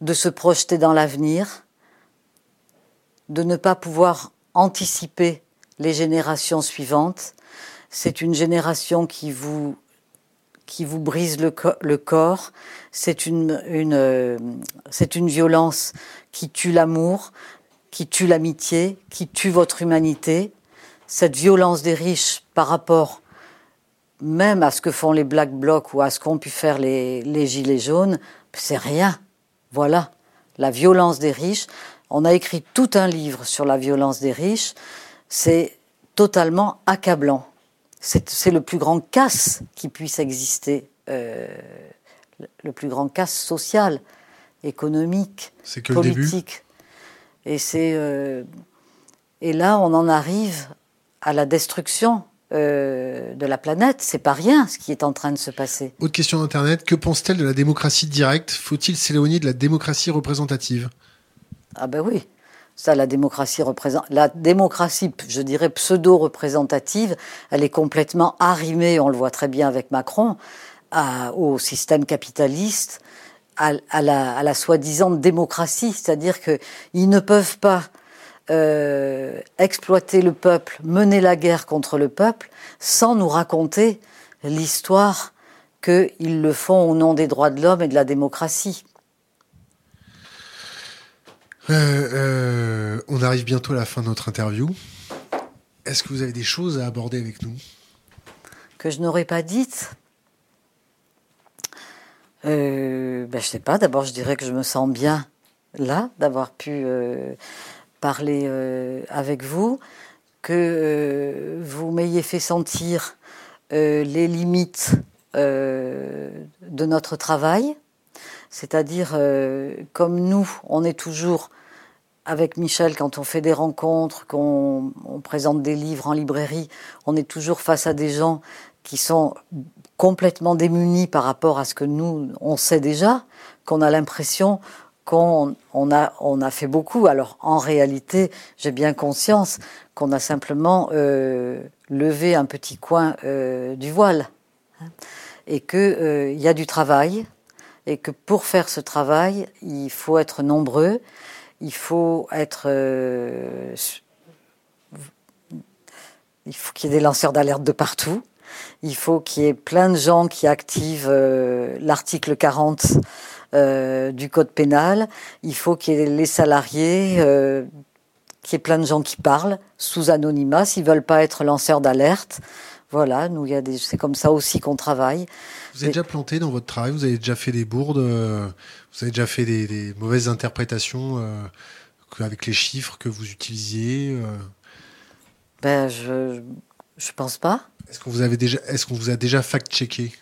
de se projeter dans l'avenir, de ne pas pouvoir anticiper les générations suivantes. C'est une génération qui vous, brise le, corps. Euh, c'est une violence qui tue l'amour, qui tue l'amitié, qui tue votre humanité, cette violence des riches par rapport même à ce que font les Black Blocs ou à ce qu'ont pu faire les, les Gilets jaunes, c'est rien. Voilà, la violence des riches. On a écrit tout un livre sur la violence des riches. C'est totalement accablant. C'est le plus grand casse qui puisse exister, euh, le plus grand casse social, économique, politique. Et euh, et là on en arrive à la destruction euh, de la planète. C'est pas rien ce qui est en train de se passer. Autre question d'internet que pense-t-elle de la démocratie directe? Faut-il s'éloigner de la démocratie représentative? Ah ben oui. Ça, la démocratie représente, la démocratie, je dirais pseudo-représentative, elle est complètement arrimée, on le voit très bien avec Macron, au système capitaliste à, la, soi-disant démocratie, c'est-à-dire qu'ils ne peuvent pas euh, exploiter le peuple, mener la guerre contre le peuple, sans nous raconter l'histoire qu'ils le font au nom des droits de l'homme et de la démocratie. Euh, euh, on arrive bientôt à la fin de notre interview. Est-ce que vous avez des choses à aborder avec nous? Que je n'aurais pas dites? Euh, ben, Je sais pas. D'abord, je dirais que je me sens bien là, d'avoir pu euh, parler euh, avec vous, que euh, vous m'ayez fait sentir les limites de notre travail. C'est-à-dire, comme nous, on est toujours avec Michel, quand on fait des rencontres, qu'on présente des livres en librairie, on est toujours face à des gens qui sont complètement démunis par rapport à ce que nous, on sait déjà, qu'on a l'impression qu'on on a, on a fait beaucoup. Alors en réalité, j'ai bien conscience qu'on a simplement euh, levé un petit coin euh, du voile hein, et qu'il euh, y a du travail et que pour faire ce travail, il faut être nombreux, il faut être... Euh, il faut qu'il y ait des lanceurs d'alerte de partout. Il faut qu'il y ait plein de gens qui activent euh, l'article 40 euh, du code pénal. Il faut qu'il y ait les salariés, euh, qu'il y ait plein de gens qui parlent sous anonymat s'ils veulent pas être lanceurs d'alerte. Voilà, nous, il y a des, c'est comme ça aussi qu'on travaille. Vous avez déjà planté dans votre travail, vous avez déjà fait des bourdes, vous avez déjà fait des, des mauvaises interprétations avec les chiffres que vous utilisiez. Ben, je, je pense pas. Est-ce qu'on vous avait déjà, est-ce qu'on vous a déjà fact-checké?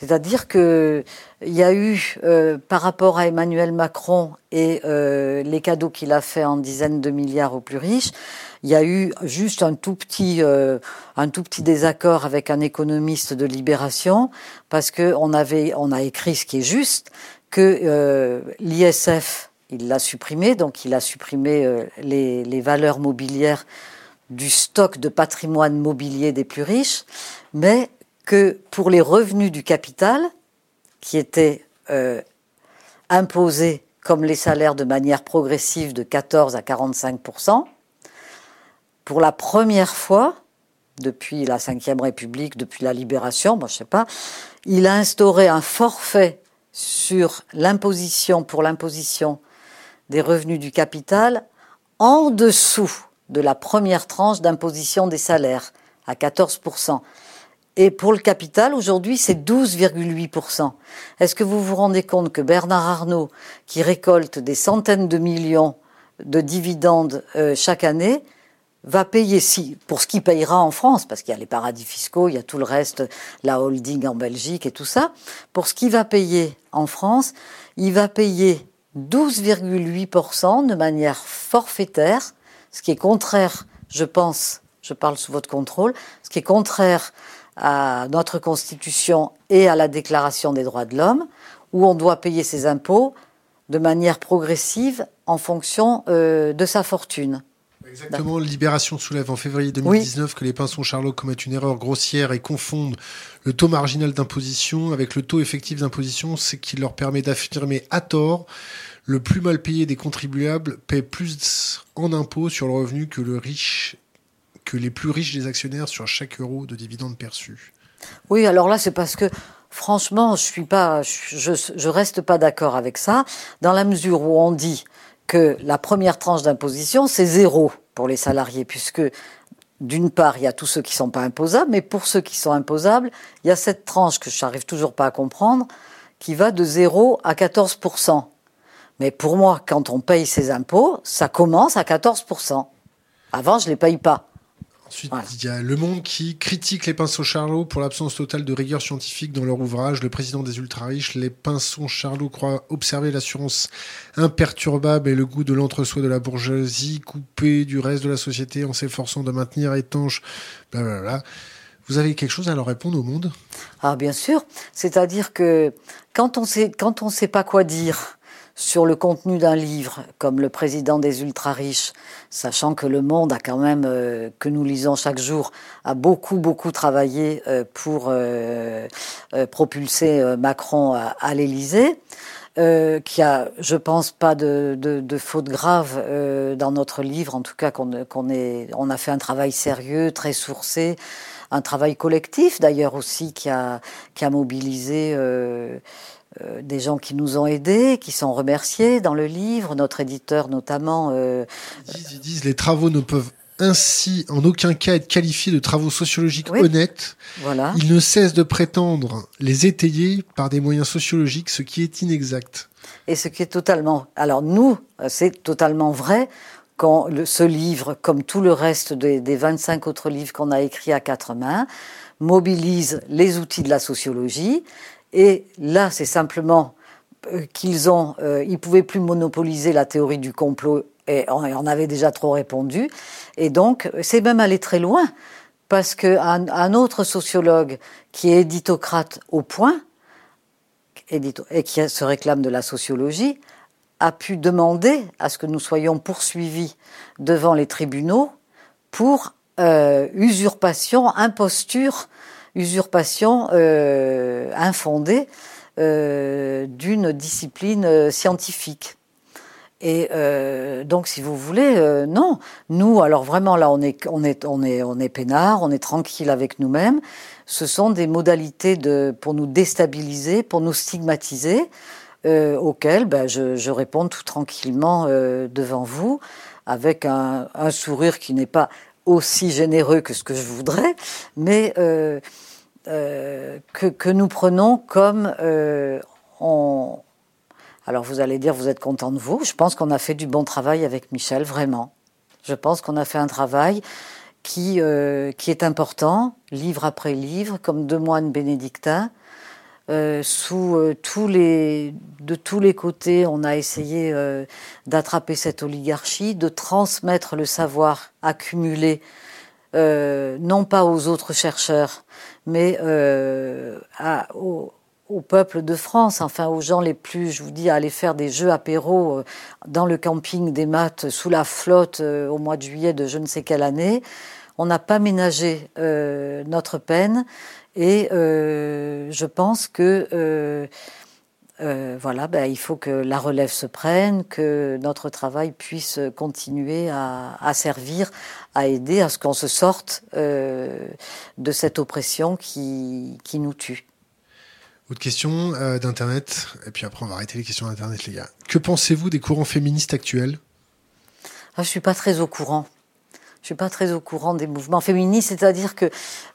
C'est-à-dire que il y a eu, euh, par rapport à Emmanuel Macron et euh, les cadeaux qu'il a fait en dizaines de milliards aux plus riches, il y a eu juste un tout petit, euh, un tout petit désaccord avec un économiste de Libération parce que on avait, on a écrit ce qui est juste que l'ISF il l'a supprimé, donc il a supprimé les, les, valeurs mobilières du stock de patrimoine mobilier des plus riches, mais que pour les revenus du capital, qui étaient euh, imposés comme les salaires de manière progressive de 14 à 45% pour la première fois, depuis la Ve République, depuis la Libération, moi je sais pas, il a instauré un forfait sur l'imposition, pour l'imposition des revenus du capital, en dessous de la première tranche d'imposition des salaires, à 14%. Et pour le capital, aujourd'hui, c'est 12,8%. Est-ce que vous vous rendez compte que Bernard Arnault, qui récolte des centaines de millions de dividendes euh, chaque année, va payer, si, pour ce qu'il payera en France, parce qu'il y a les paradis fiscaux, il y a tout le reste, la holding en Belgique et tout ça, pour ce qu'il va payer en France, il va payer 12,8% de manière forfaitaire, ce qui est contraire, je pense, je parle sous votre contrôle, ce qui est contraire à notre Constitution et à la Déclaration des droits de l'homme, où on doit payer ses impôts de manière progressive en fonction euh, de sa fortune. Exactement. Libération soulève en février 2019 que les pinsons Charlot commettent une erreur grossière et confondent le taux marginal d'imposition avec le taux effectif d'imposition, ce qui leur permet d'affirmer à tort le plus mal payé des contribuables paie plus en impôts sur le revenu que le riche que les plus riches des actionnaires sur chaque euro de dividendes perçus. Oui, alors là, c'est parce que franchement, je suis pas, je, je reste pas d'accord avec ça, dans la mesure où on dit que la première tranche d'imposition, c'est zéro pour les salariés, puisque d'une part, il y a tous ceux qui ne sont pas imposables, mais pour ceux qui sont imposables, il y a cette tranche que je n'arrive toujours pas à comprendre, qui va de 0 à 14 Mais pour moi, quand on paye ses impôts, ça commence à 14% Avant, je ne les paye pas. Ensuite, il y a Le Monde qui critique les pinceaux Charlot pour l'absence totale de rigueur scientifique dans leur ouvrage. Le président des ultra-riches, les pinceaux Charlot croit observer l'assurance imperturbable et le goût de l'entre-soi de la bourgeoisie coupé du reste de la société en s'efforçant de maintenir étanche. Blablabla. Vous avez quelque chose à leur répondre au monde? Ah, bien sûr. C'est-à-dire que quand on sait, quand on sait pas quoi dire, sur le contenu d'un livre, comme le président des ultra-riches, sachant que Le Monde a quand même, euh, que nous lisons chaque jour, a beaucoup, beaucoup travaillé euh, pour euh, propulser Macron à, à l'Élysée. qui a, je pense, pas de, de, de faute grave dans notre livre, en tout cas qu'on qu'on on a fait un travail sérieux, très sourcé, un travail collectif d'ailleurs aussi qui a, qui a mobilisé euh, des gens qui nous ont aidés, qui sont remerciés dans le livre, notre éditeur notamment. Euh, ils, disent, les travaux ne peuvent ainsi en aucun cas être qualifiés de travaux sociologiques honnêtes. Voilà. Ils ne cessent de prétendre les étayer par des moyens sociologiques, ce qui est inexact. Et ce qui est totalement. Alors nous, c'est totalement vrai. Quand le, ce livre, comme tout le reste des, des 25 autres livres qu'on a écrits à quatre mains, mobilise les outils de la sociologie et là, c'est simplement euh, qu'ils ont, euh, ils pouvaient plus monopoliser la théorie du complot et on, avait déjà trop répondu. Et donc, c'est même aller très loin parce qu'un un autre sociologue qui est éditocrate au point et qui se réclame de la sociologie a pu demander à ce que nous soyons poursuivis devant les tribunaux pour euh, usurpation, imposture usurpation euh, infondée euh, d'une discipline euh, scientifique. Et donc, si vous voulez, non. Nous, alors vraiment, là, on est, on est, on est, on est peinard, on est tranquille avec nous-mêmes. Ce sont des modalités de, pour nous déstabiliser, pour nous stigmatiser, auxquelles ben, je, réponds tout tranquillement devant vous, avec un sourire qui n'est pas aussi généreux que ce que je voudrais, mais euh, euh, que, que, nous prenons comme euh. Alors vous allez dire, vous êtes content de vous. Je pense qu'on a fait du bon travail avec Michel, vraiment. Je pense qu'on a fait un travail qui, qui est important, livre après livre, comme deux moines bénédictins. Euh, sous euh, tous les, de tous les côtés, on a essayé euh, d'attraper cette oligarchie, de transmettre le savoir accumulé, non pas aux autres chercheurs, mais aux, au peuple de France, enfin aux gens les plus, je vous dis, à aller faire des jeux apéros euh, dans le camping des maths sous la flotte au mois de juillet de je ne sais quelle année. On n'a pas ménagé notre peine et je pense que voilà, ben, il faut que la relève se prenne, que notre travail puisse continuer à, à servir, à aider à ce qu'on se sorte de cette oppression qui, qui nous tue. Autre question euh, d'Internet, et puis après on va arrêter les questions d'Internet les gars. Que pensez-vous des courants féministes actuels? Ah, Je ne suis pas très au courant. Je suis pas très au courant des mouvements féministes, c'est-à-dire que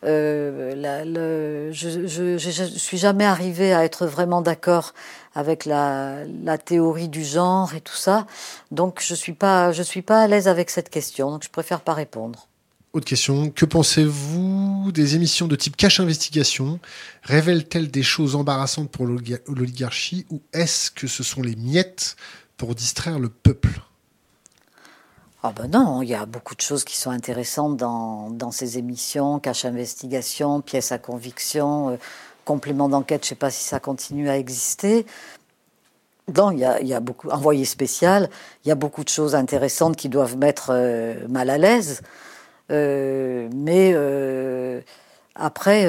euh, je, ne suis jamais arrivée à être vraiment d'accord avec la, la, théorie du genre et tout ça, donc je suis pas je suis pas à l'aise avec cette question, donc je préfère pas répondre. Autre question, que pensez-vous des émissions de type cache investigation? Révèlent-elles des choses embarrassantes pour l'oligarchie ou est-ce que ce sont les miettes pour distraire le peuple? Ah ben non, il y a beaucoup de choses qui sont intéressantes dans, dans ces émissions, cache investigation, pièces à conviction, euh, complément d'enquête, je ne sais pas si ça continue à exister. Non, il y a, beaucoup, envoyé spécial, il y a beaucoup de choses intéressantes qui doivent mettre euh, mal à l'aise. Euh, mais après,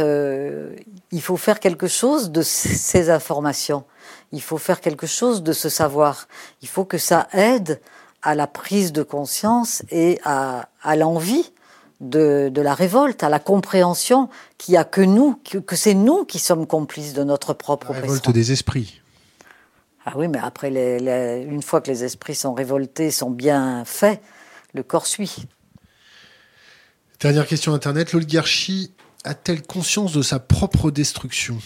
il faut faire quelque chose de ces informations. Il faut faire quelque chose de ce savoir. Il faut que ça aide à la prise de conscience et à, à l'envie de, de, la révolte, à la compréhension qu'il n'y a que nous, que, que c'est nous qui sommes complices de notre propre la révolte des esprits. Ah oui, mais après, les, les, une fois que les esprits sont révoltés, sont bien faits, le corps suit. Dernière question Internet. L'oligarchie a-t-elle conscience de sa propre destruction?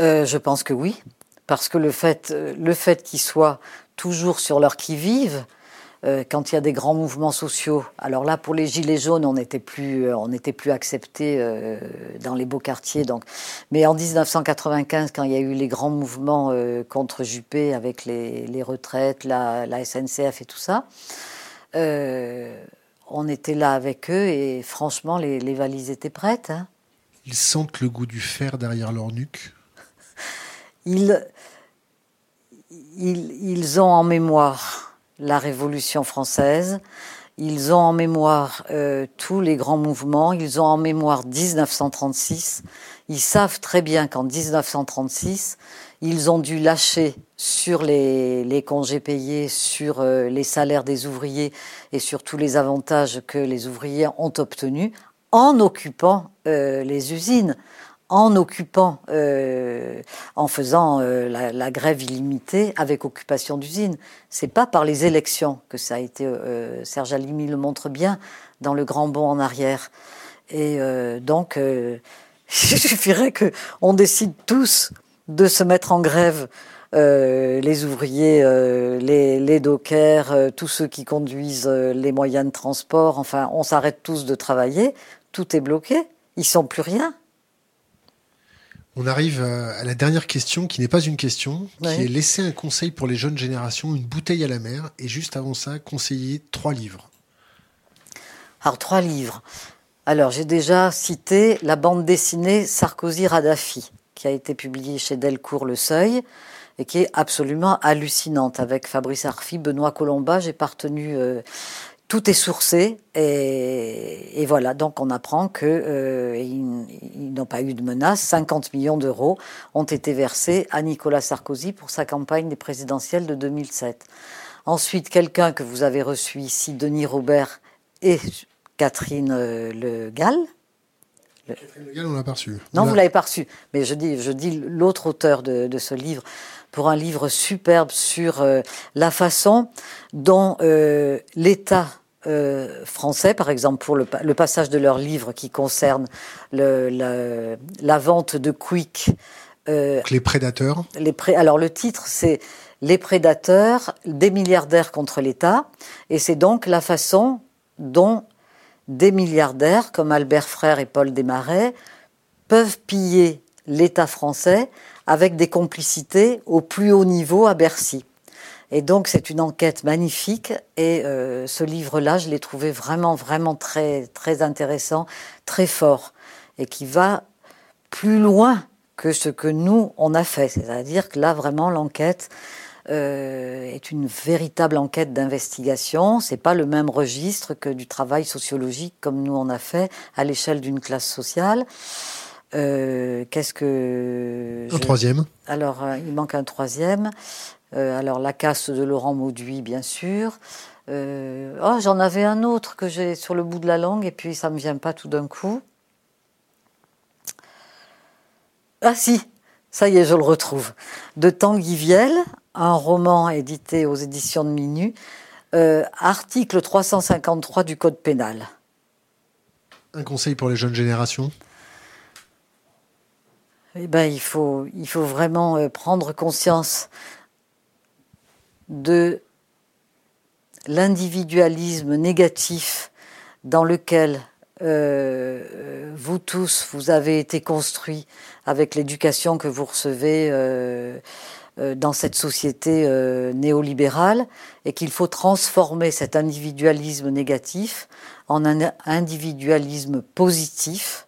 Euh, Je pense que oui. Parce que le fait, le fait qu'ils soient toujours sur leur qui-vive, euh, quand il y a des grands mouvements sociaux. Alors là, pour les gilets jaunes, on n'était plus, on n'était plus accepté euh, dans les beaux quartiers. Donc, mais en 1995, quand il y a eu les grands mouvements euh, contre Juppé avec les, retraites, la, SNCF et tout ça, euh, on était là avec eux et franchement, les, valises étaient prêtes. Hein. Ils sentent le goût du fer derrière leur nuque? Ils, ils, ont en mémoire la Révolution française, ils ont en mémoire euh, tous les grands mouvements, ils ont en mémoire 1936, ils savent très bien qu'en 1936, ils ont dû lâcher sur les, congés payés, sur euh, les salaires des ouvriers et sur tous les avantages que les ouvriers ont obtenus en occupant euh, les usines, en occupant, euh, en faisant la, grève illimitée avec occupation d'usines. C'est pas par les élections que ça a été. Serge Alimi le montre bien dans le grand bond en arrière. Et donc, [laughs] il suffirait que on décide tous de se mettre en grève euh, les ouvriers, euh, les, les, dockers, euh, tous ceux qui conduisent les moyens de transport, enfin, on s'arrête tous de travailler, tout est bloqué, ils sont plus rien. On arrive à la dernière question, qui n'est pas une question, qui est laisser un conseil pour les jeunes générations, une bouteille à la mer, et juste avant ça, conseiller trois livres. Alors, trois livres. Alors, j'ai déjà cité la bande dessinée Sarkozy-Radafi qui a été publiée chez Delcourt Le Seuil et qui est absolument hallucinante. Avec Fabrice Arfi, Benoît Colomba, j'ai partenu. Euh, tout est sourcé et, et, voilà. Donc on apprend que euh, ils, n'ont pas eu de menace. 50 millions d'euros ont été versés à Nicolas Sarkozy pour sa campagne des présidentielles de 2007. Ensuite, quelqu'un que vous avez reçu ici, Denis Robert et Catherine euh, Le Gall, on l'a pas reçu. Non, vous l'avez pas reçu. Mais je dis, je dis l'autre auteur de, ce livre pour un livre superbe sur euh, la façon dont euh, l'État euh, français, par exemple, pour le, passage de leur livre qui concerne le, la, vente de Quick. les prédateurs. Les pré alors le titre, c'est Les prédateurs, des milliardaires contre l'État, et c'est donc la façon dont des milliardaires comme Albert Frère et Paul Desmarais peuvent piller l'État français avec des complicités au plus haut niveau à Bercy. Et donc c'est une enquête magnifique et euh, ce livre-là, je l'ai trouvé vraiment, vraiment très, très intéressant, très fort et qui va plus loin que ce que nous, on a fait. C'est-à-dire que là, vraiment, l'enquête euh, est une véritable enquête d'investigation. C'est pas le même registre que du travail sociologique comme nous, on a fait à l'échelle d'une classe sociale. Euh, Qu'est-ce que... Un troisième Alors, euh, il manque un troisième. Euh, alors, la casse de Laurent Mauduit, bien sûr. Euh, oh, j'en avais un autre que j'ai sur le bout de la langue et puis ça me vient pas tout d'un coup. Ah si, ça y est, je le retrouve. De Tanguy Viel, un roman édité aux éditions de Minu, euh, article 353 du Code pénal. Un conseil pour les jeunes générations eh ben, il, faut, il faut vraiment euh, prendre conscience de l'individualisme négatif dans lequel euh, vous tous, vous avez été construits avec l'éducation que vous recevez euh, dans cette société néolibérale et qu'il faut transformer cet individualisme négatif en un individualisme positif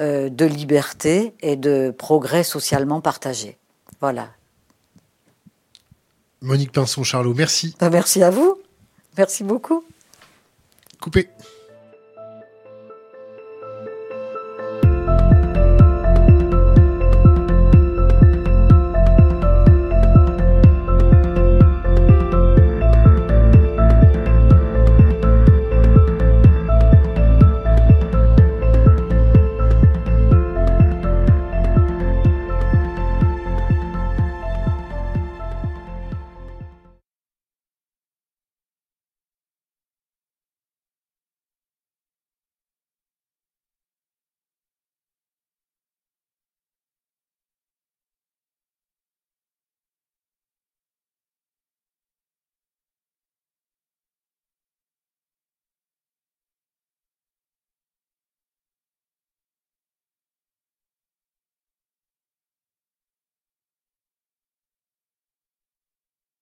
euh, de liberté et de progrès socialement partagé. Voilà. Monique Pinson, Charlot, merci. Ben, merci à vous. Merci beaucoup. Coupé.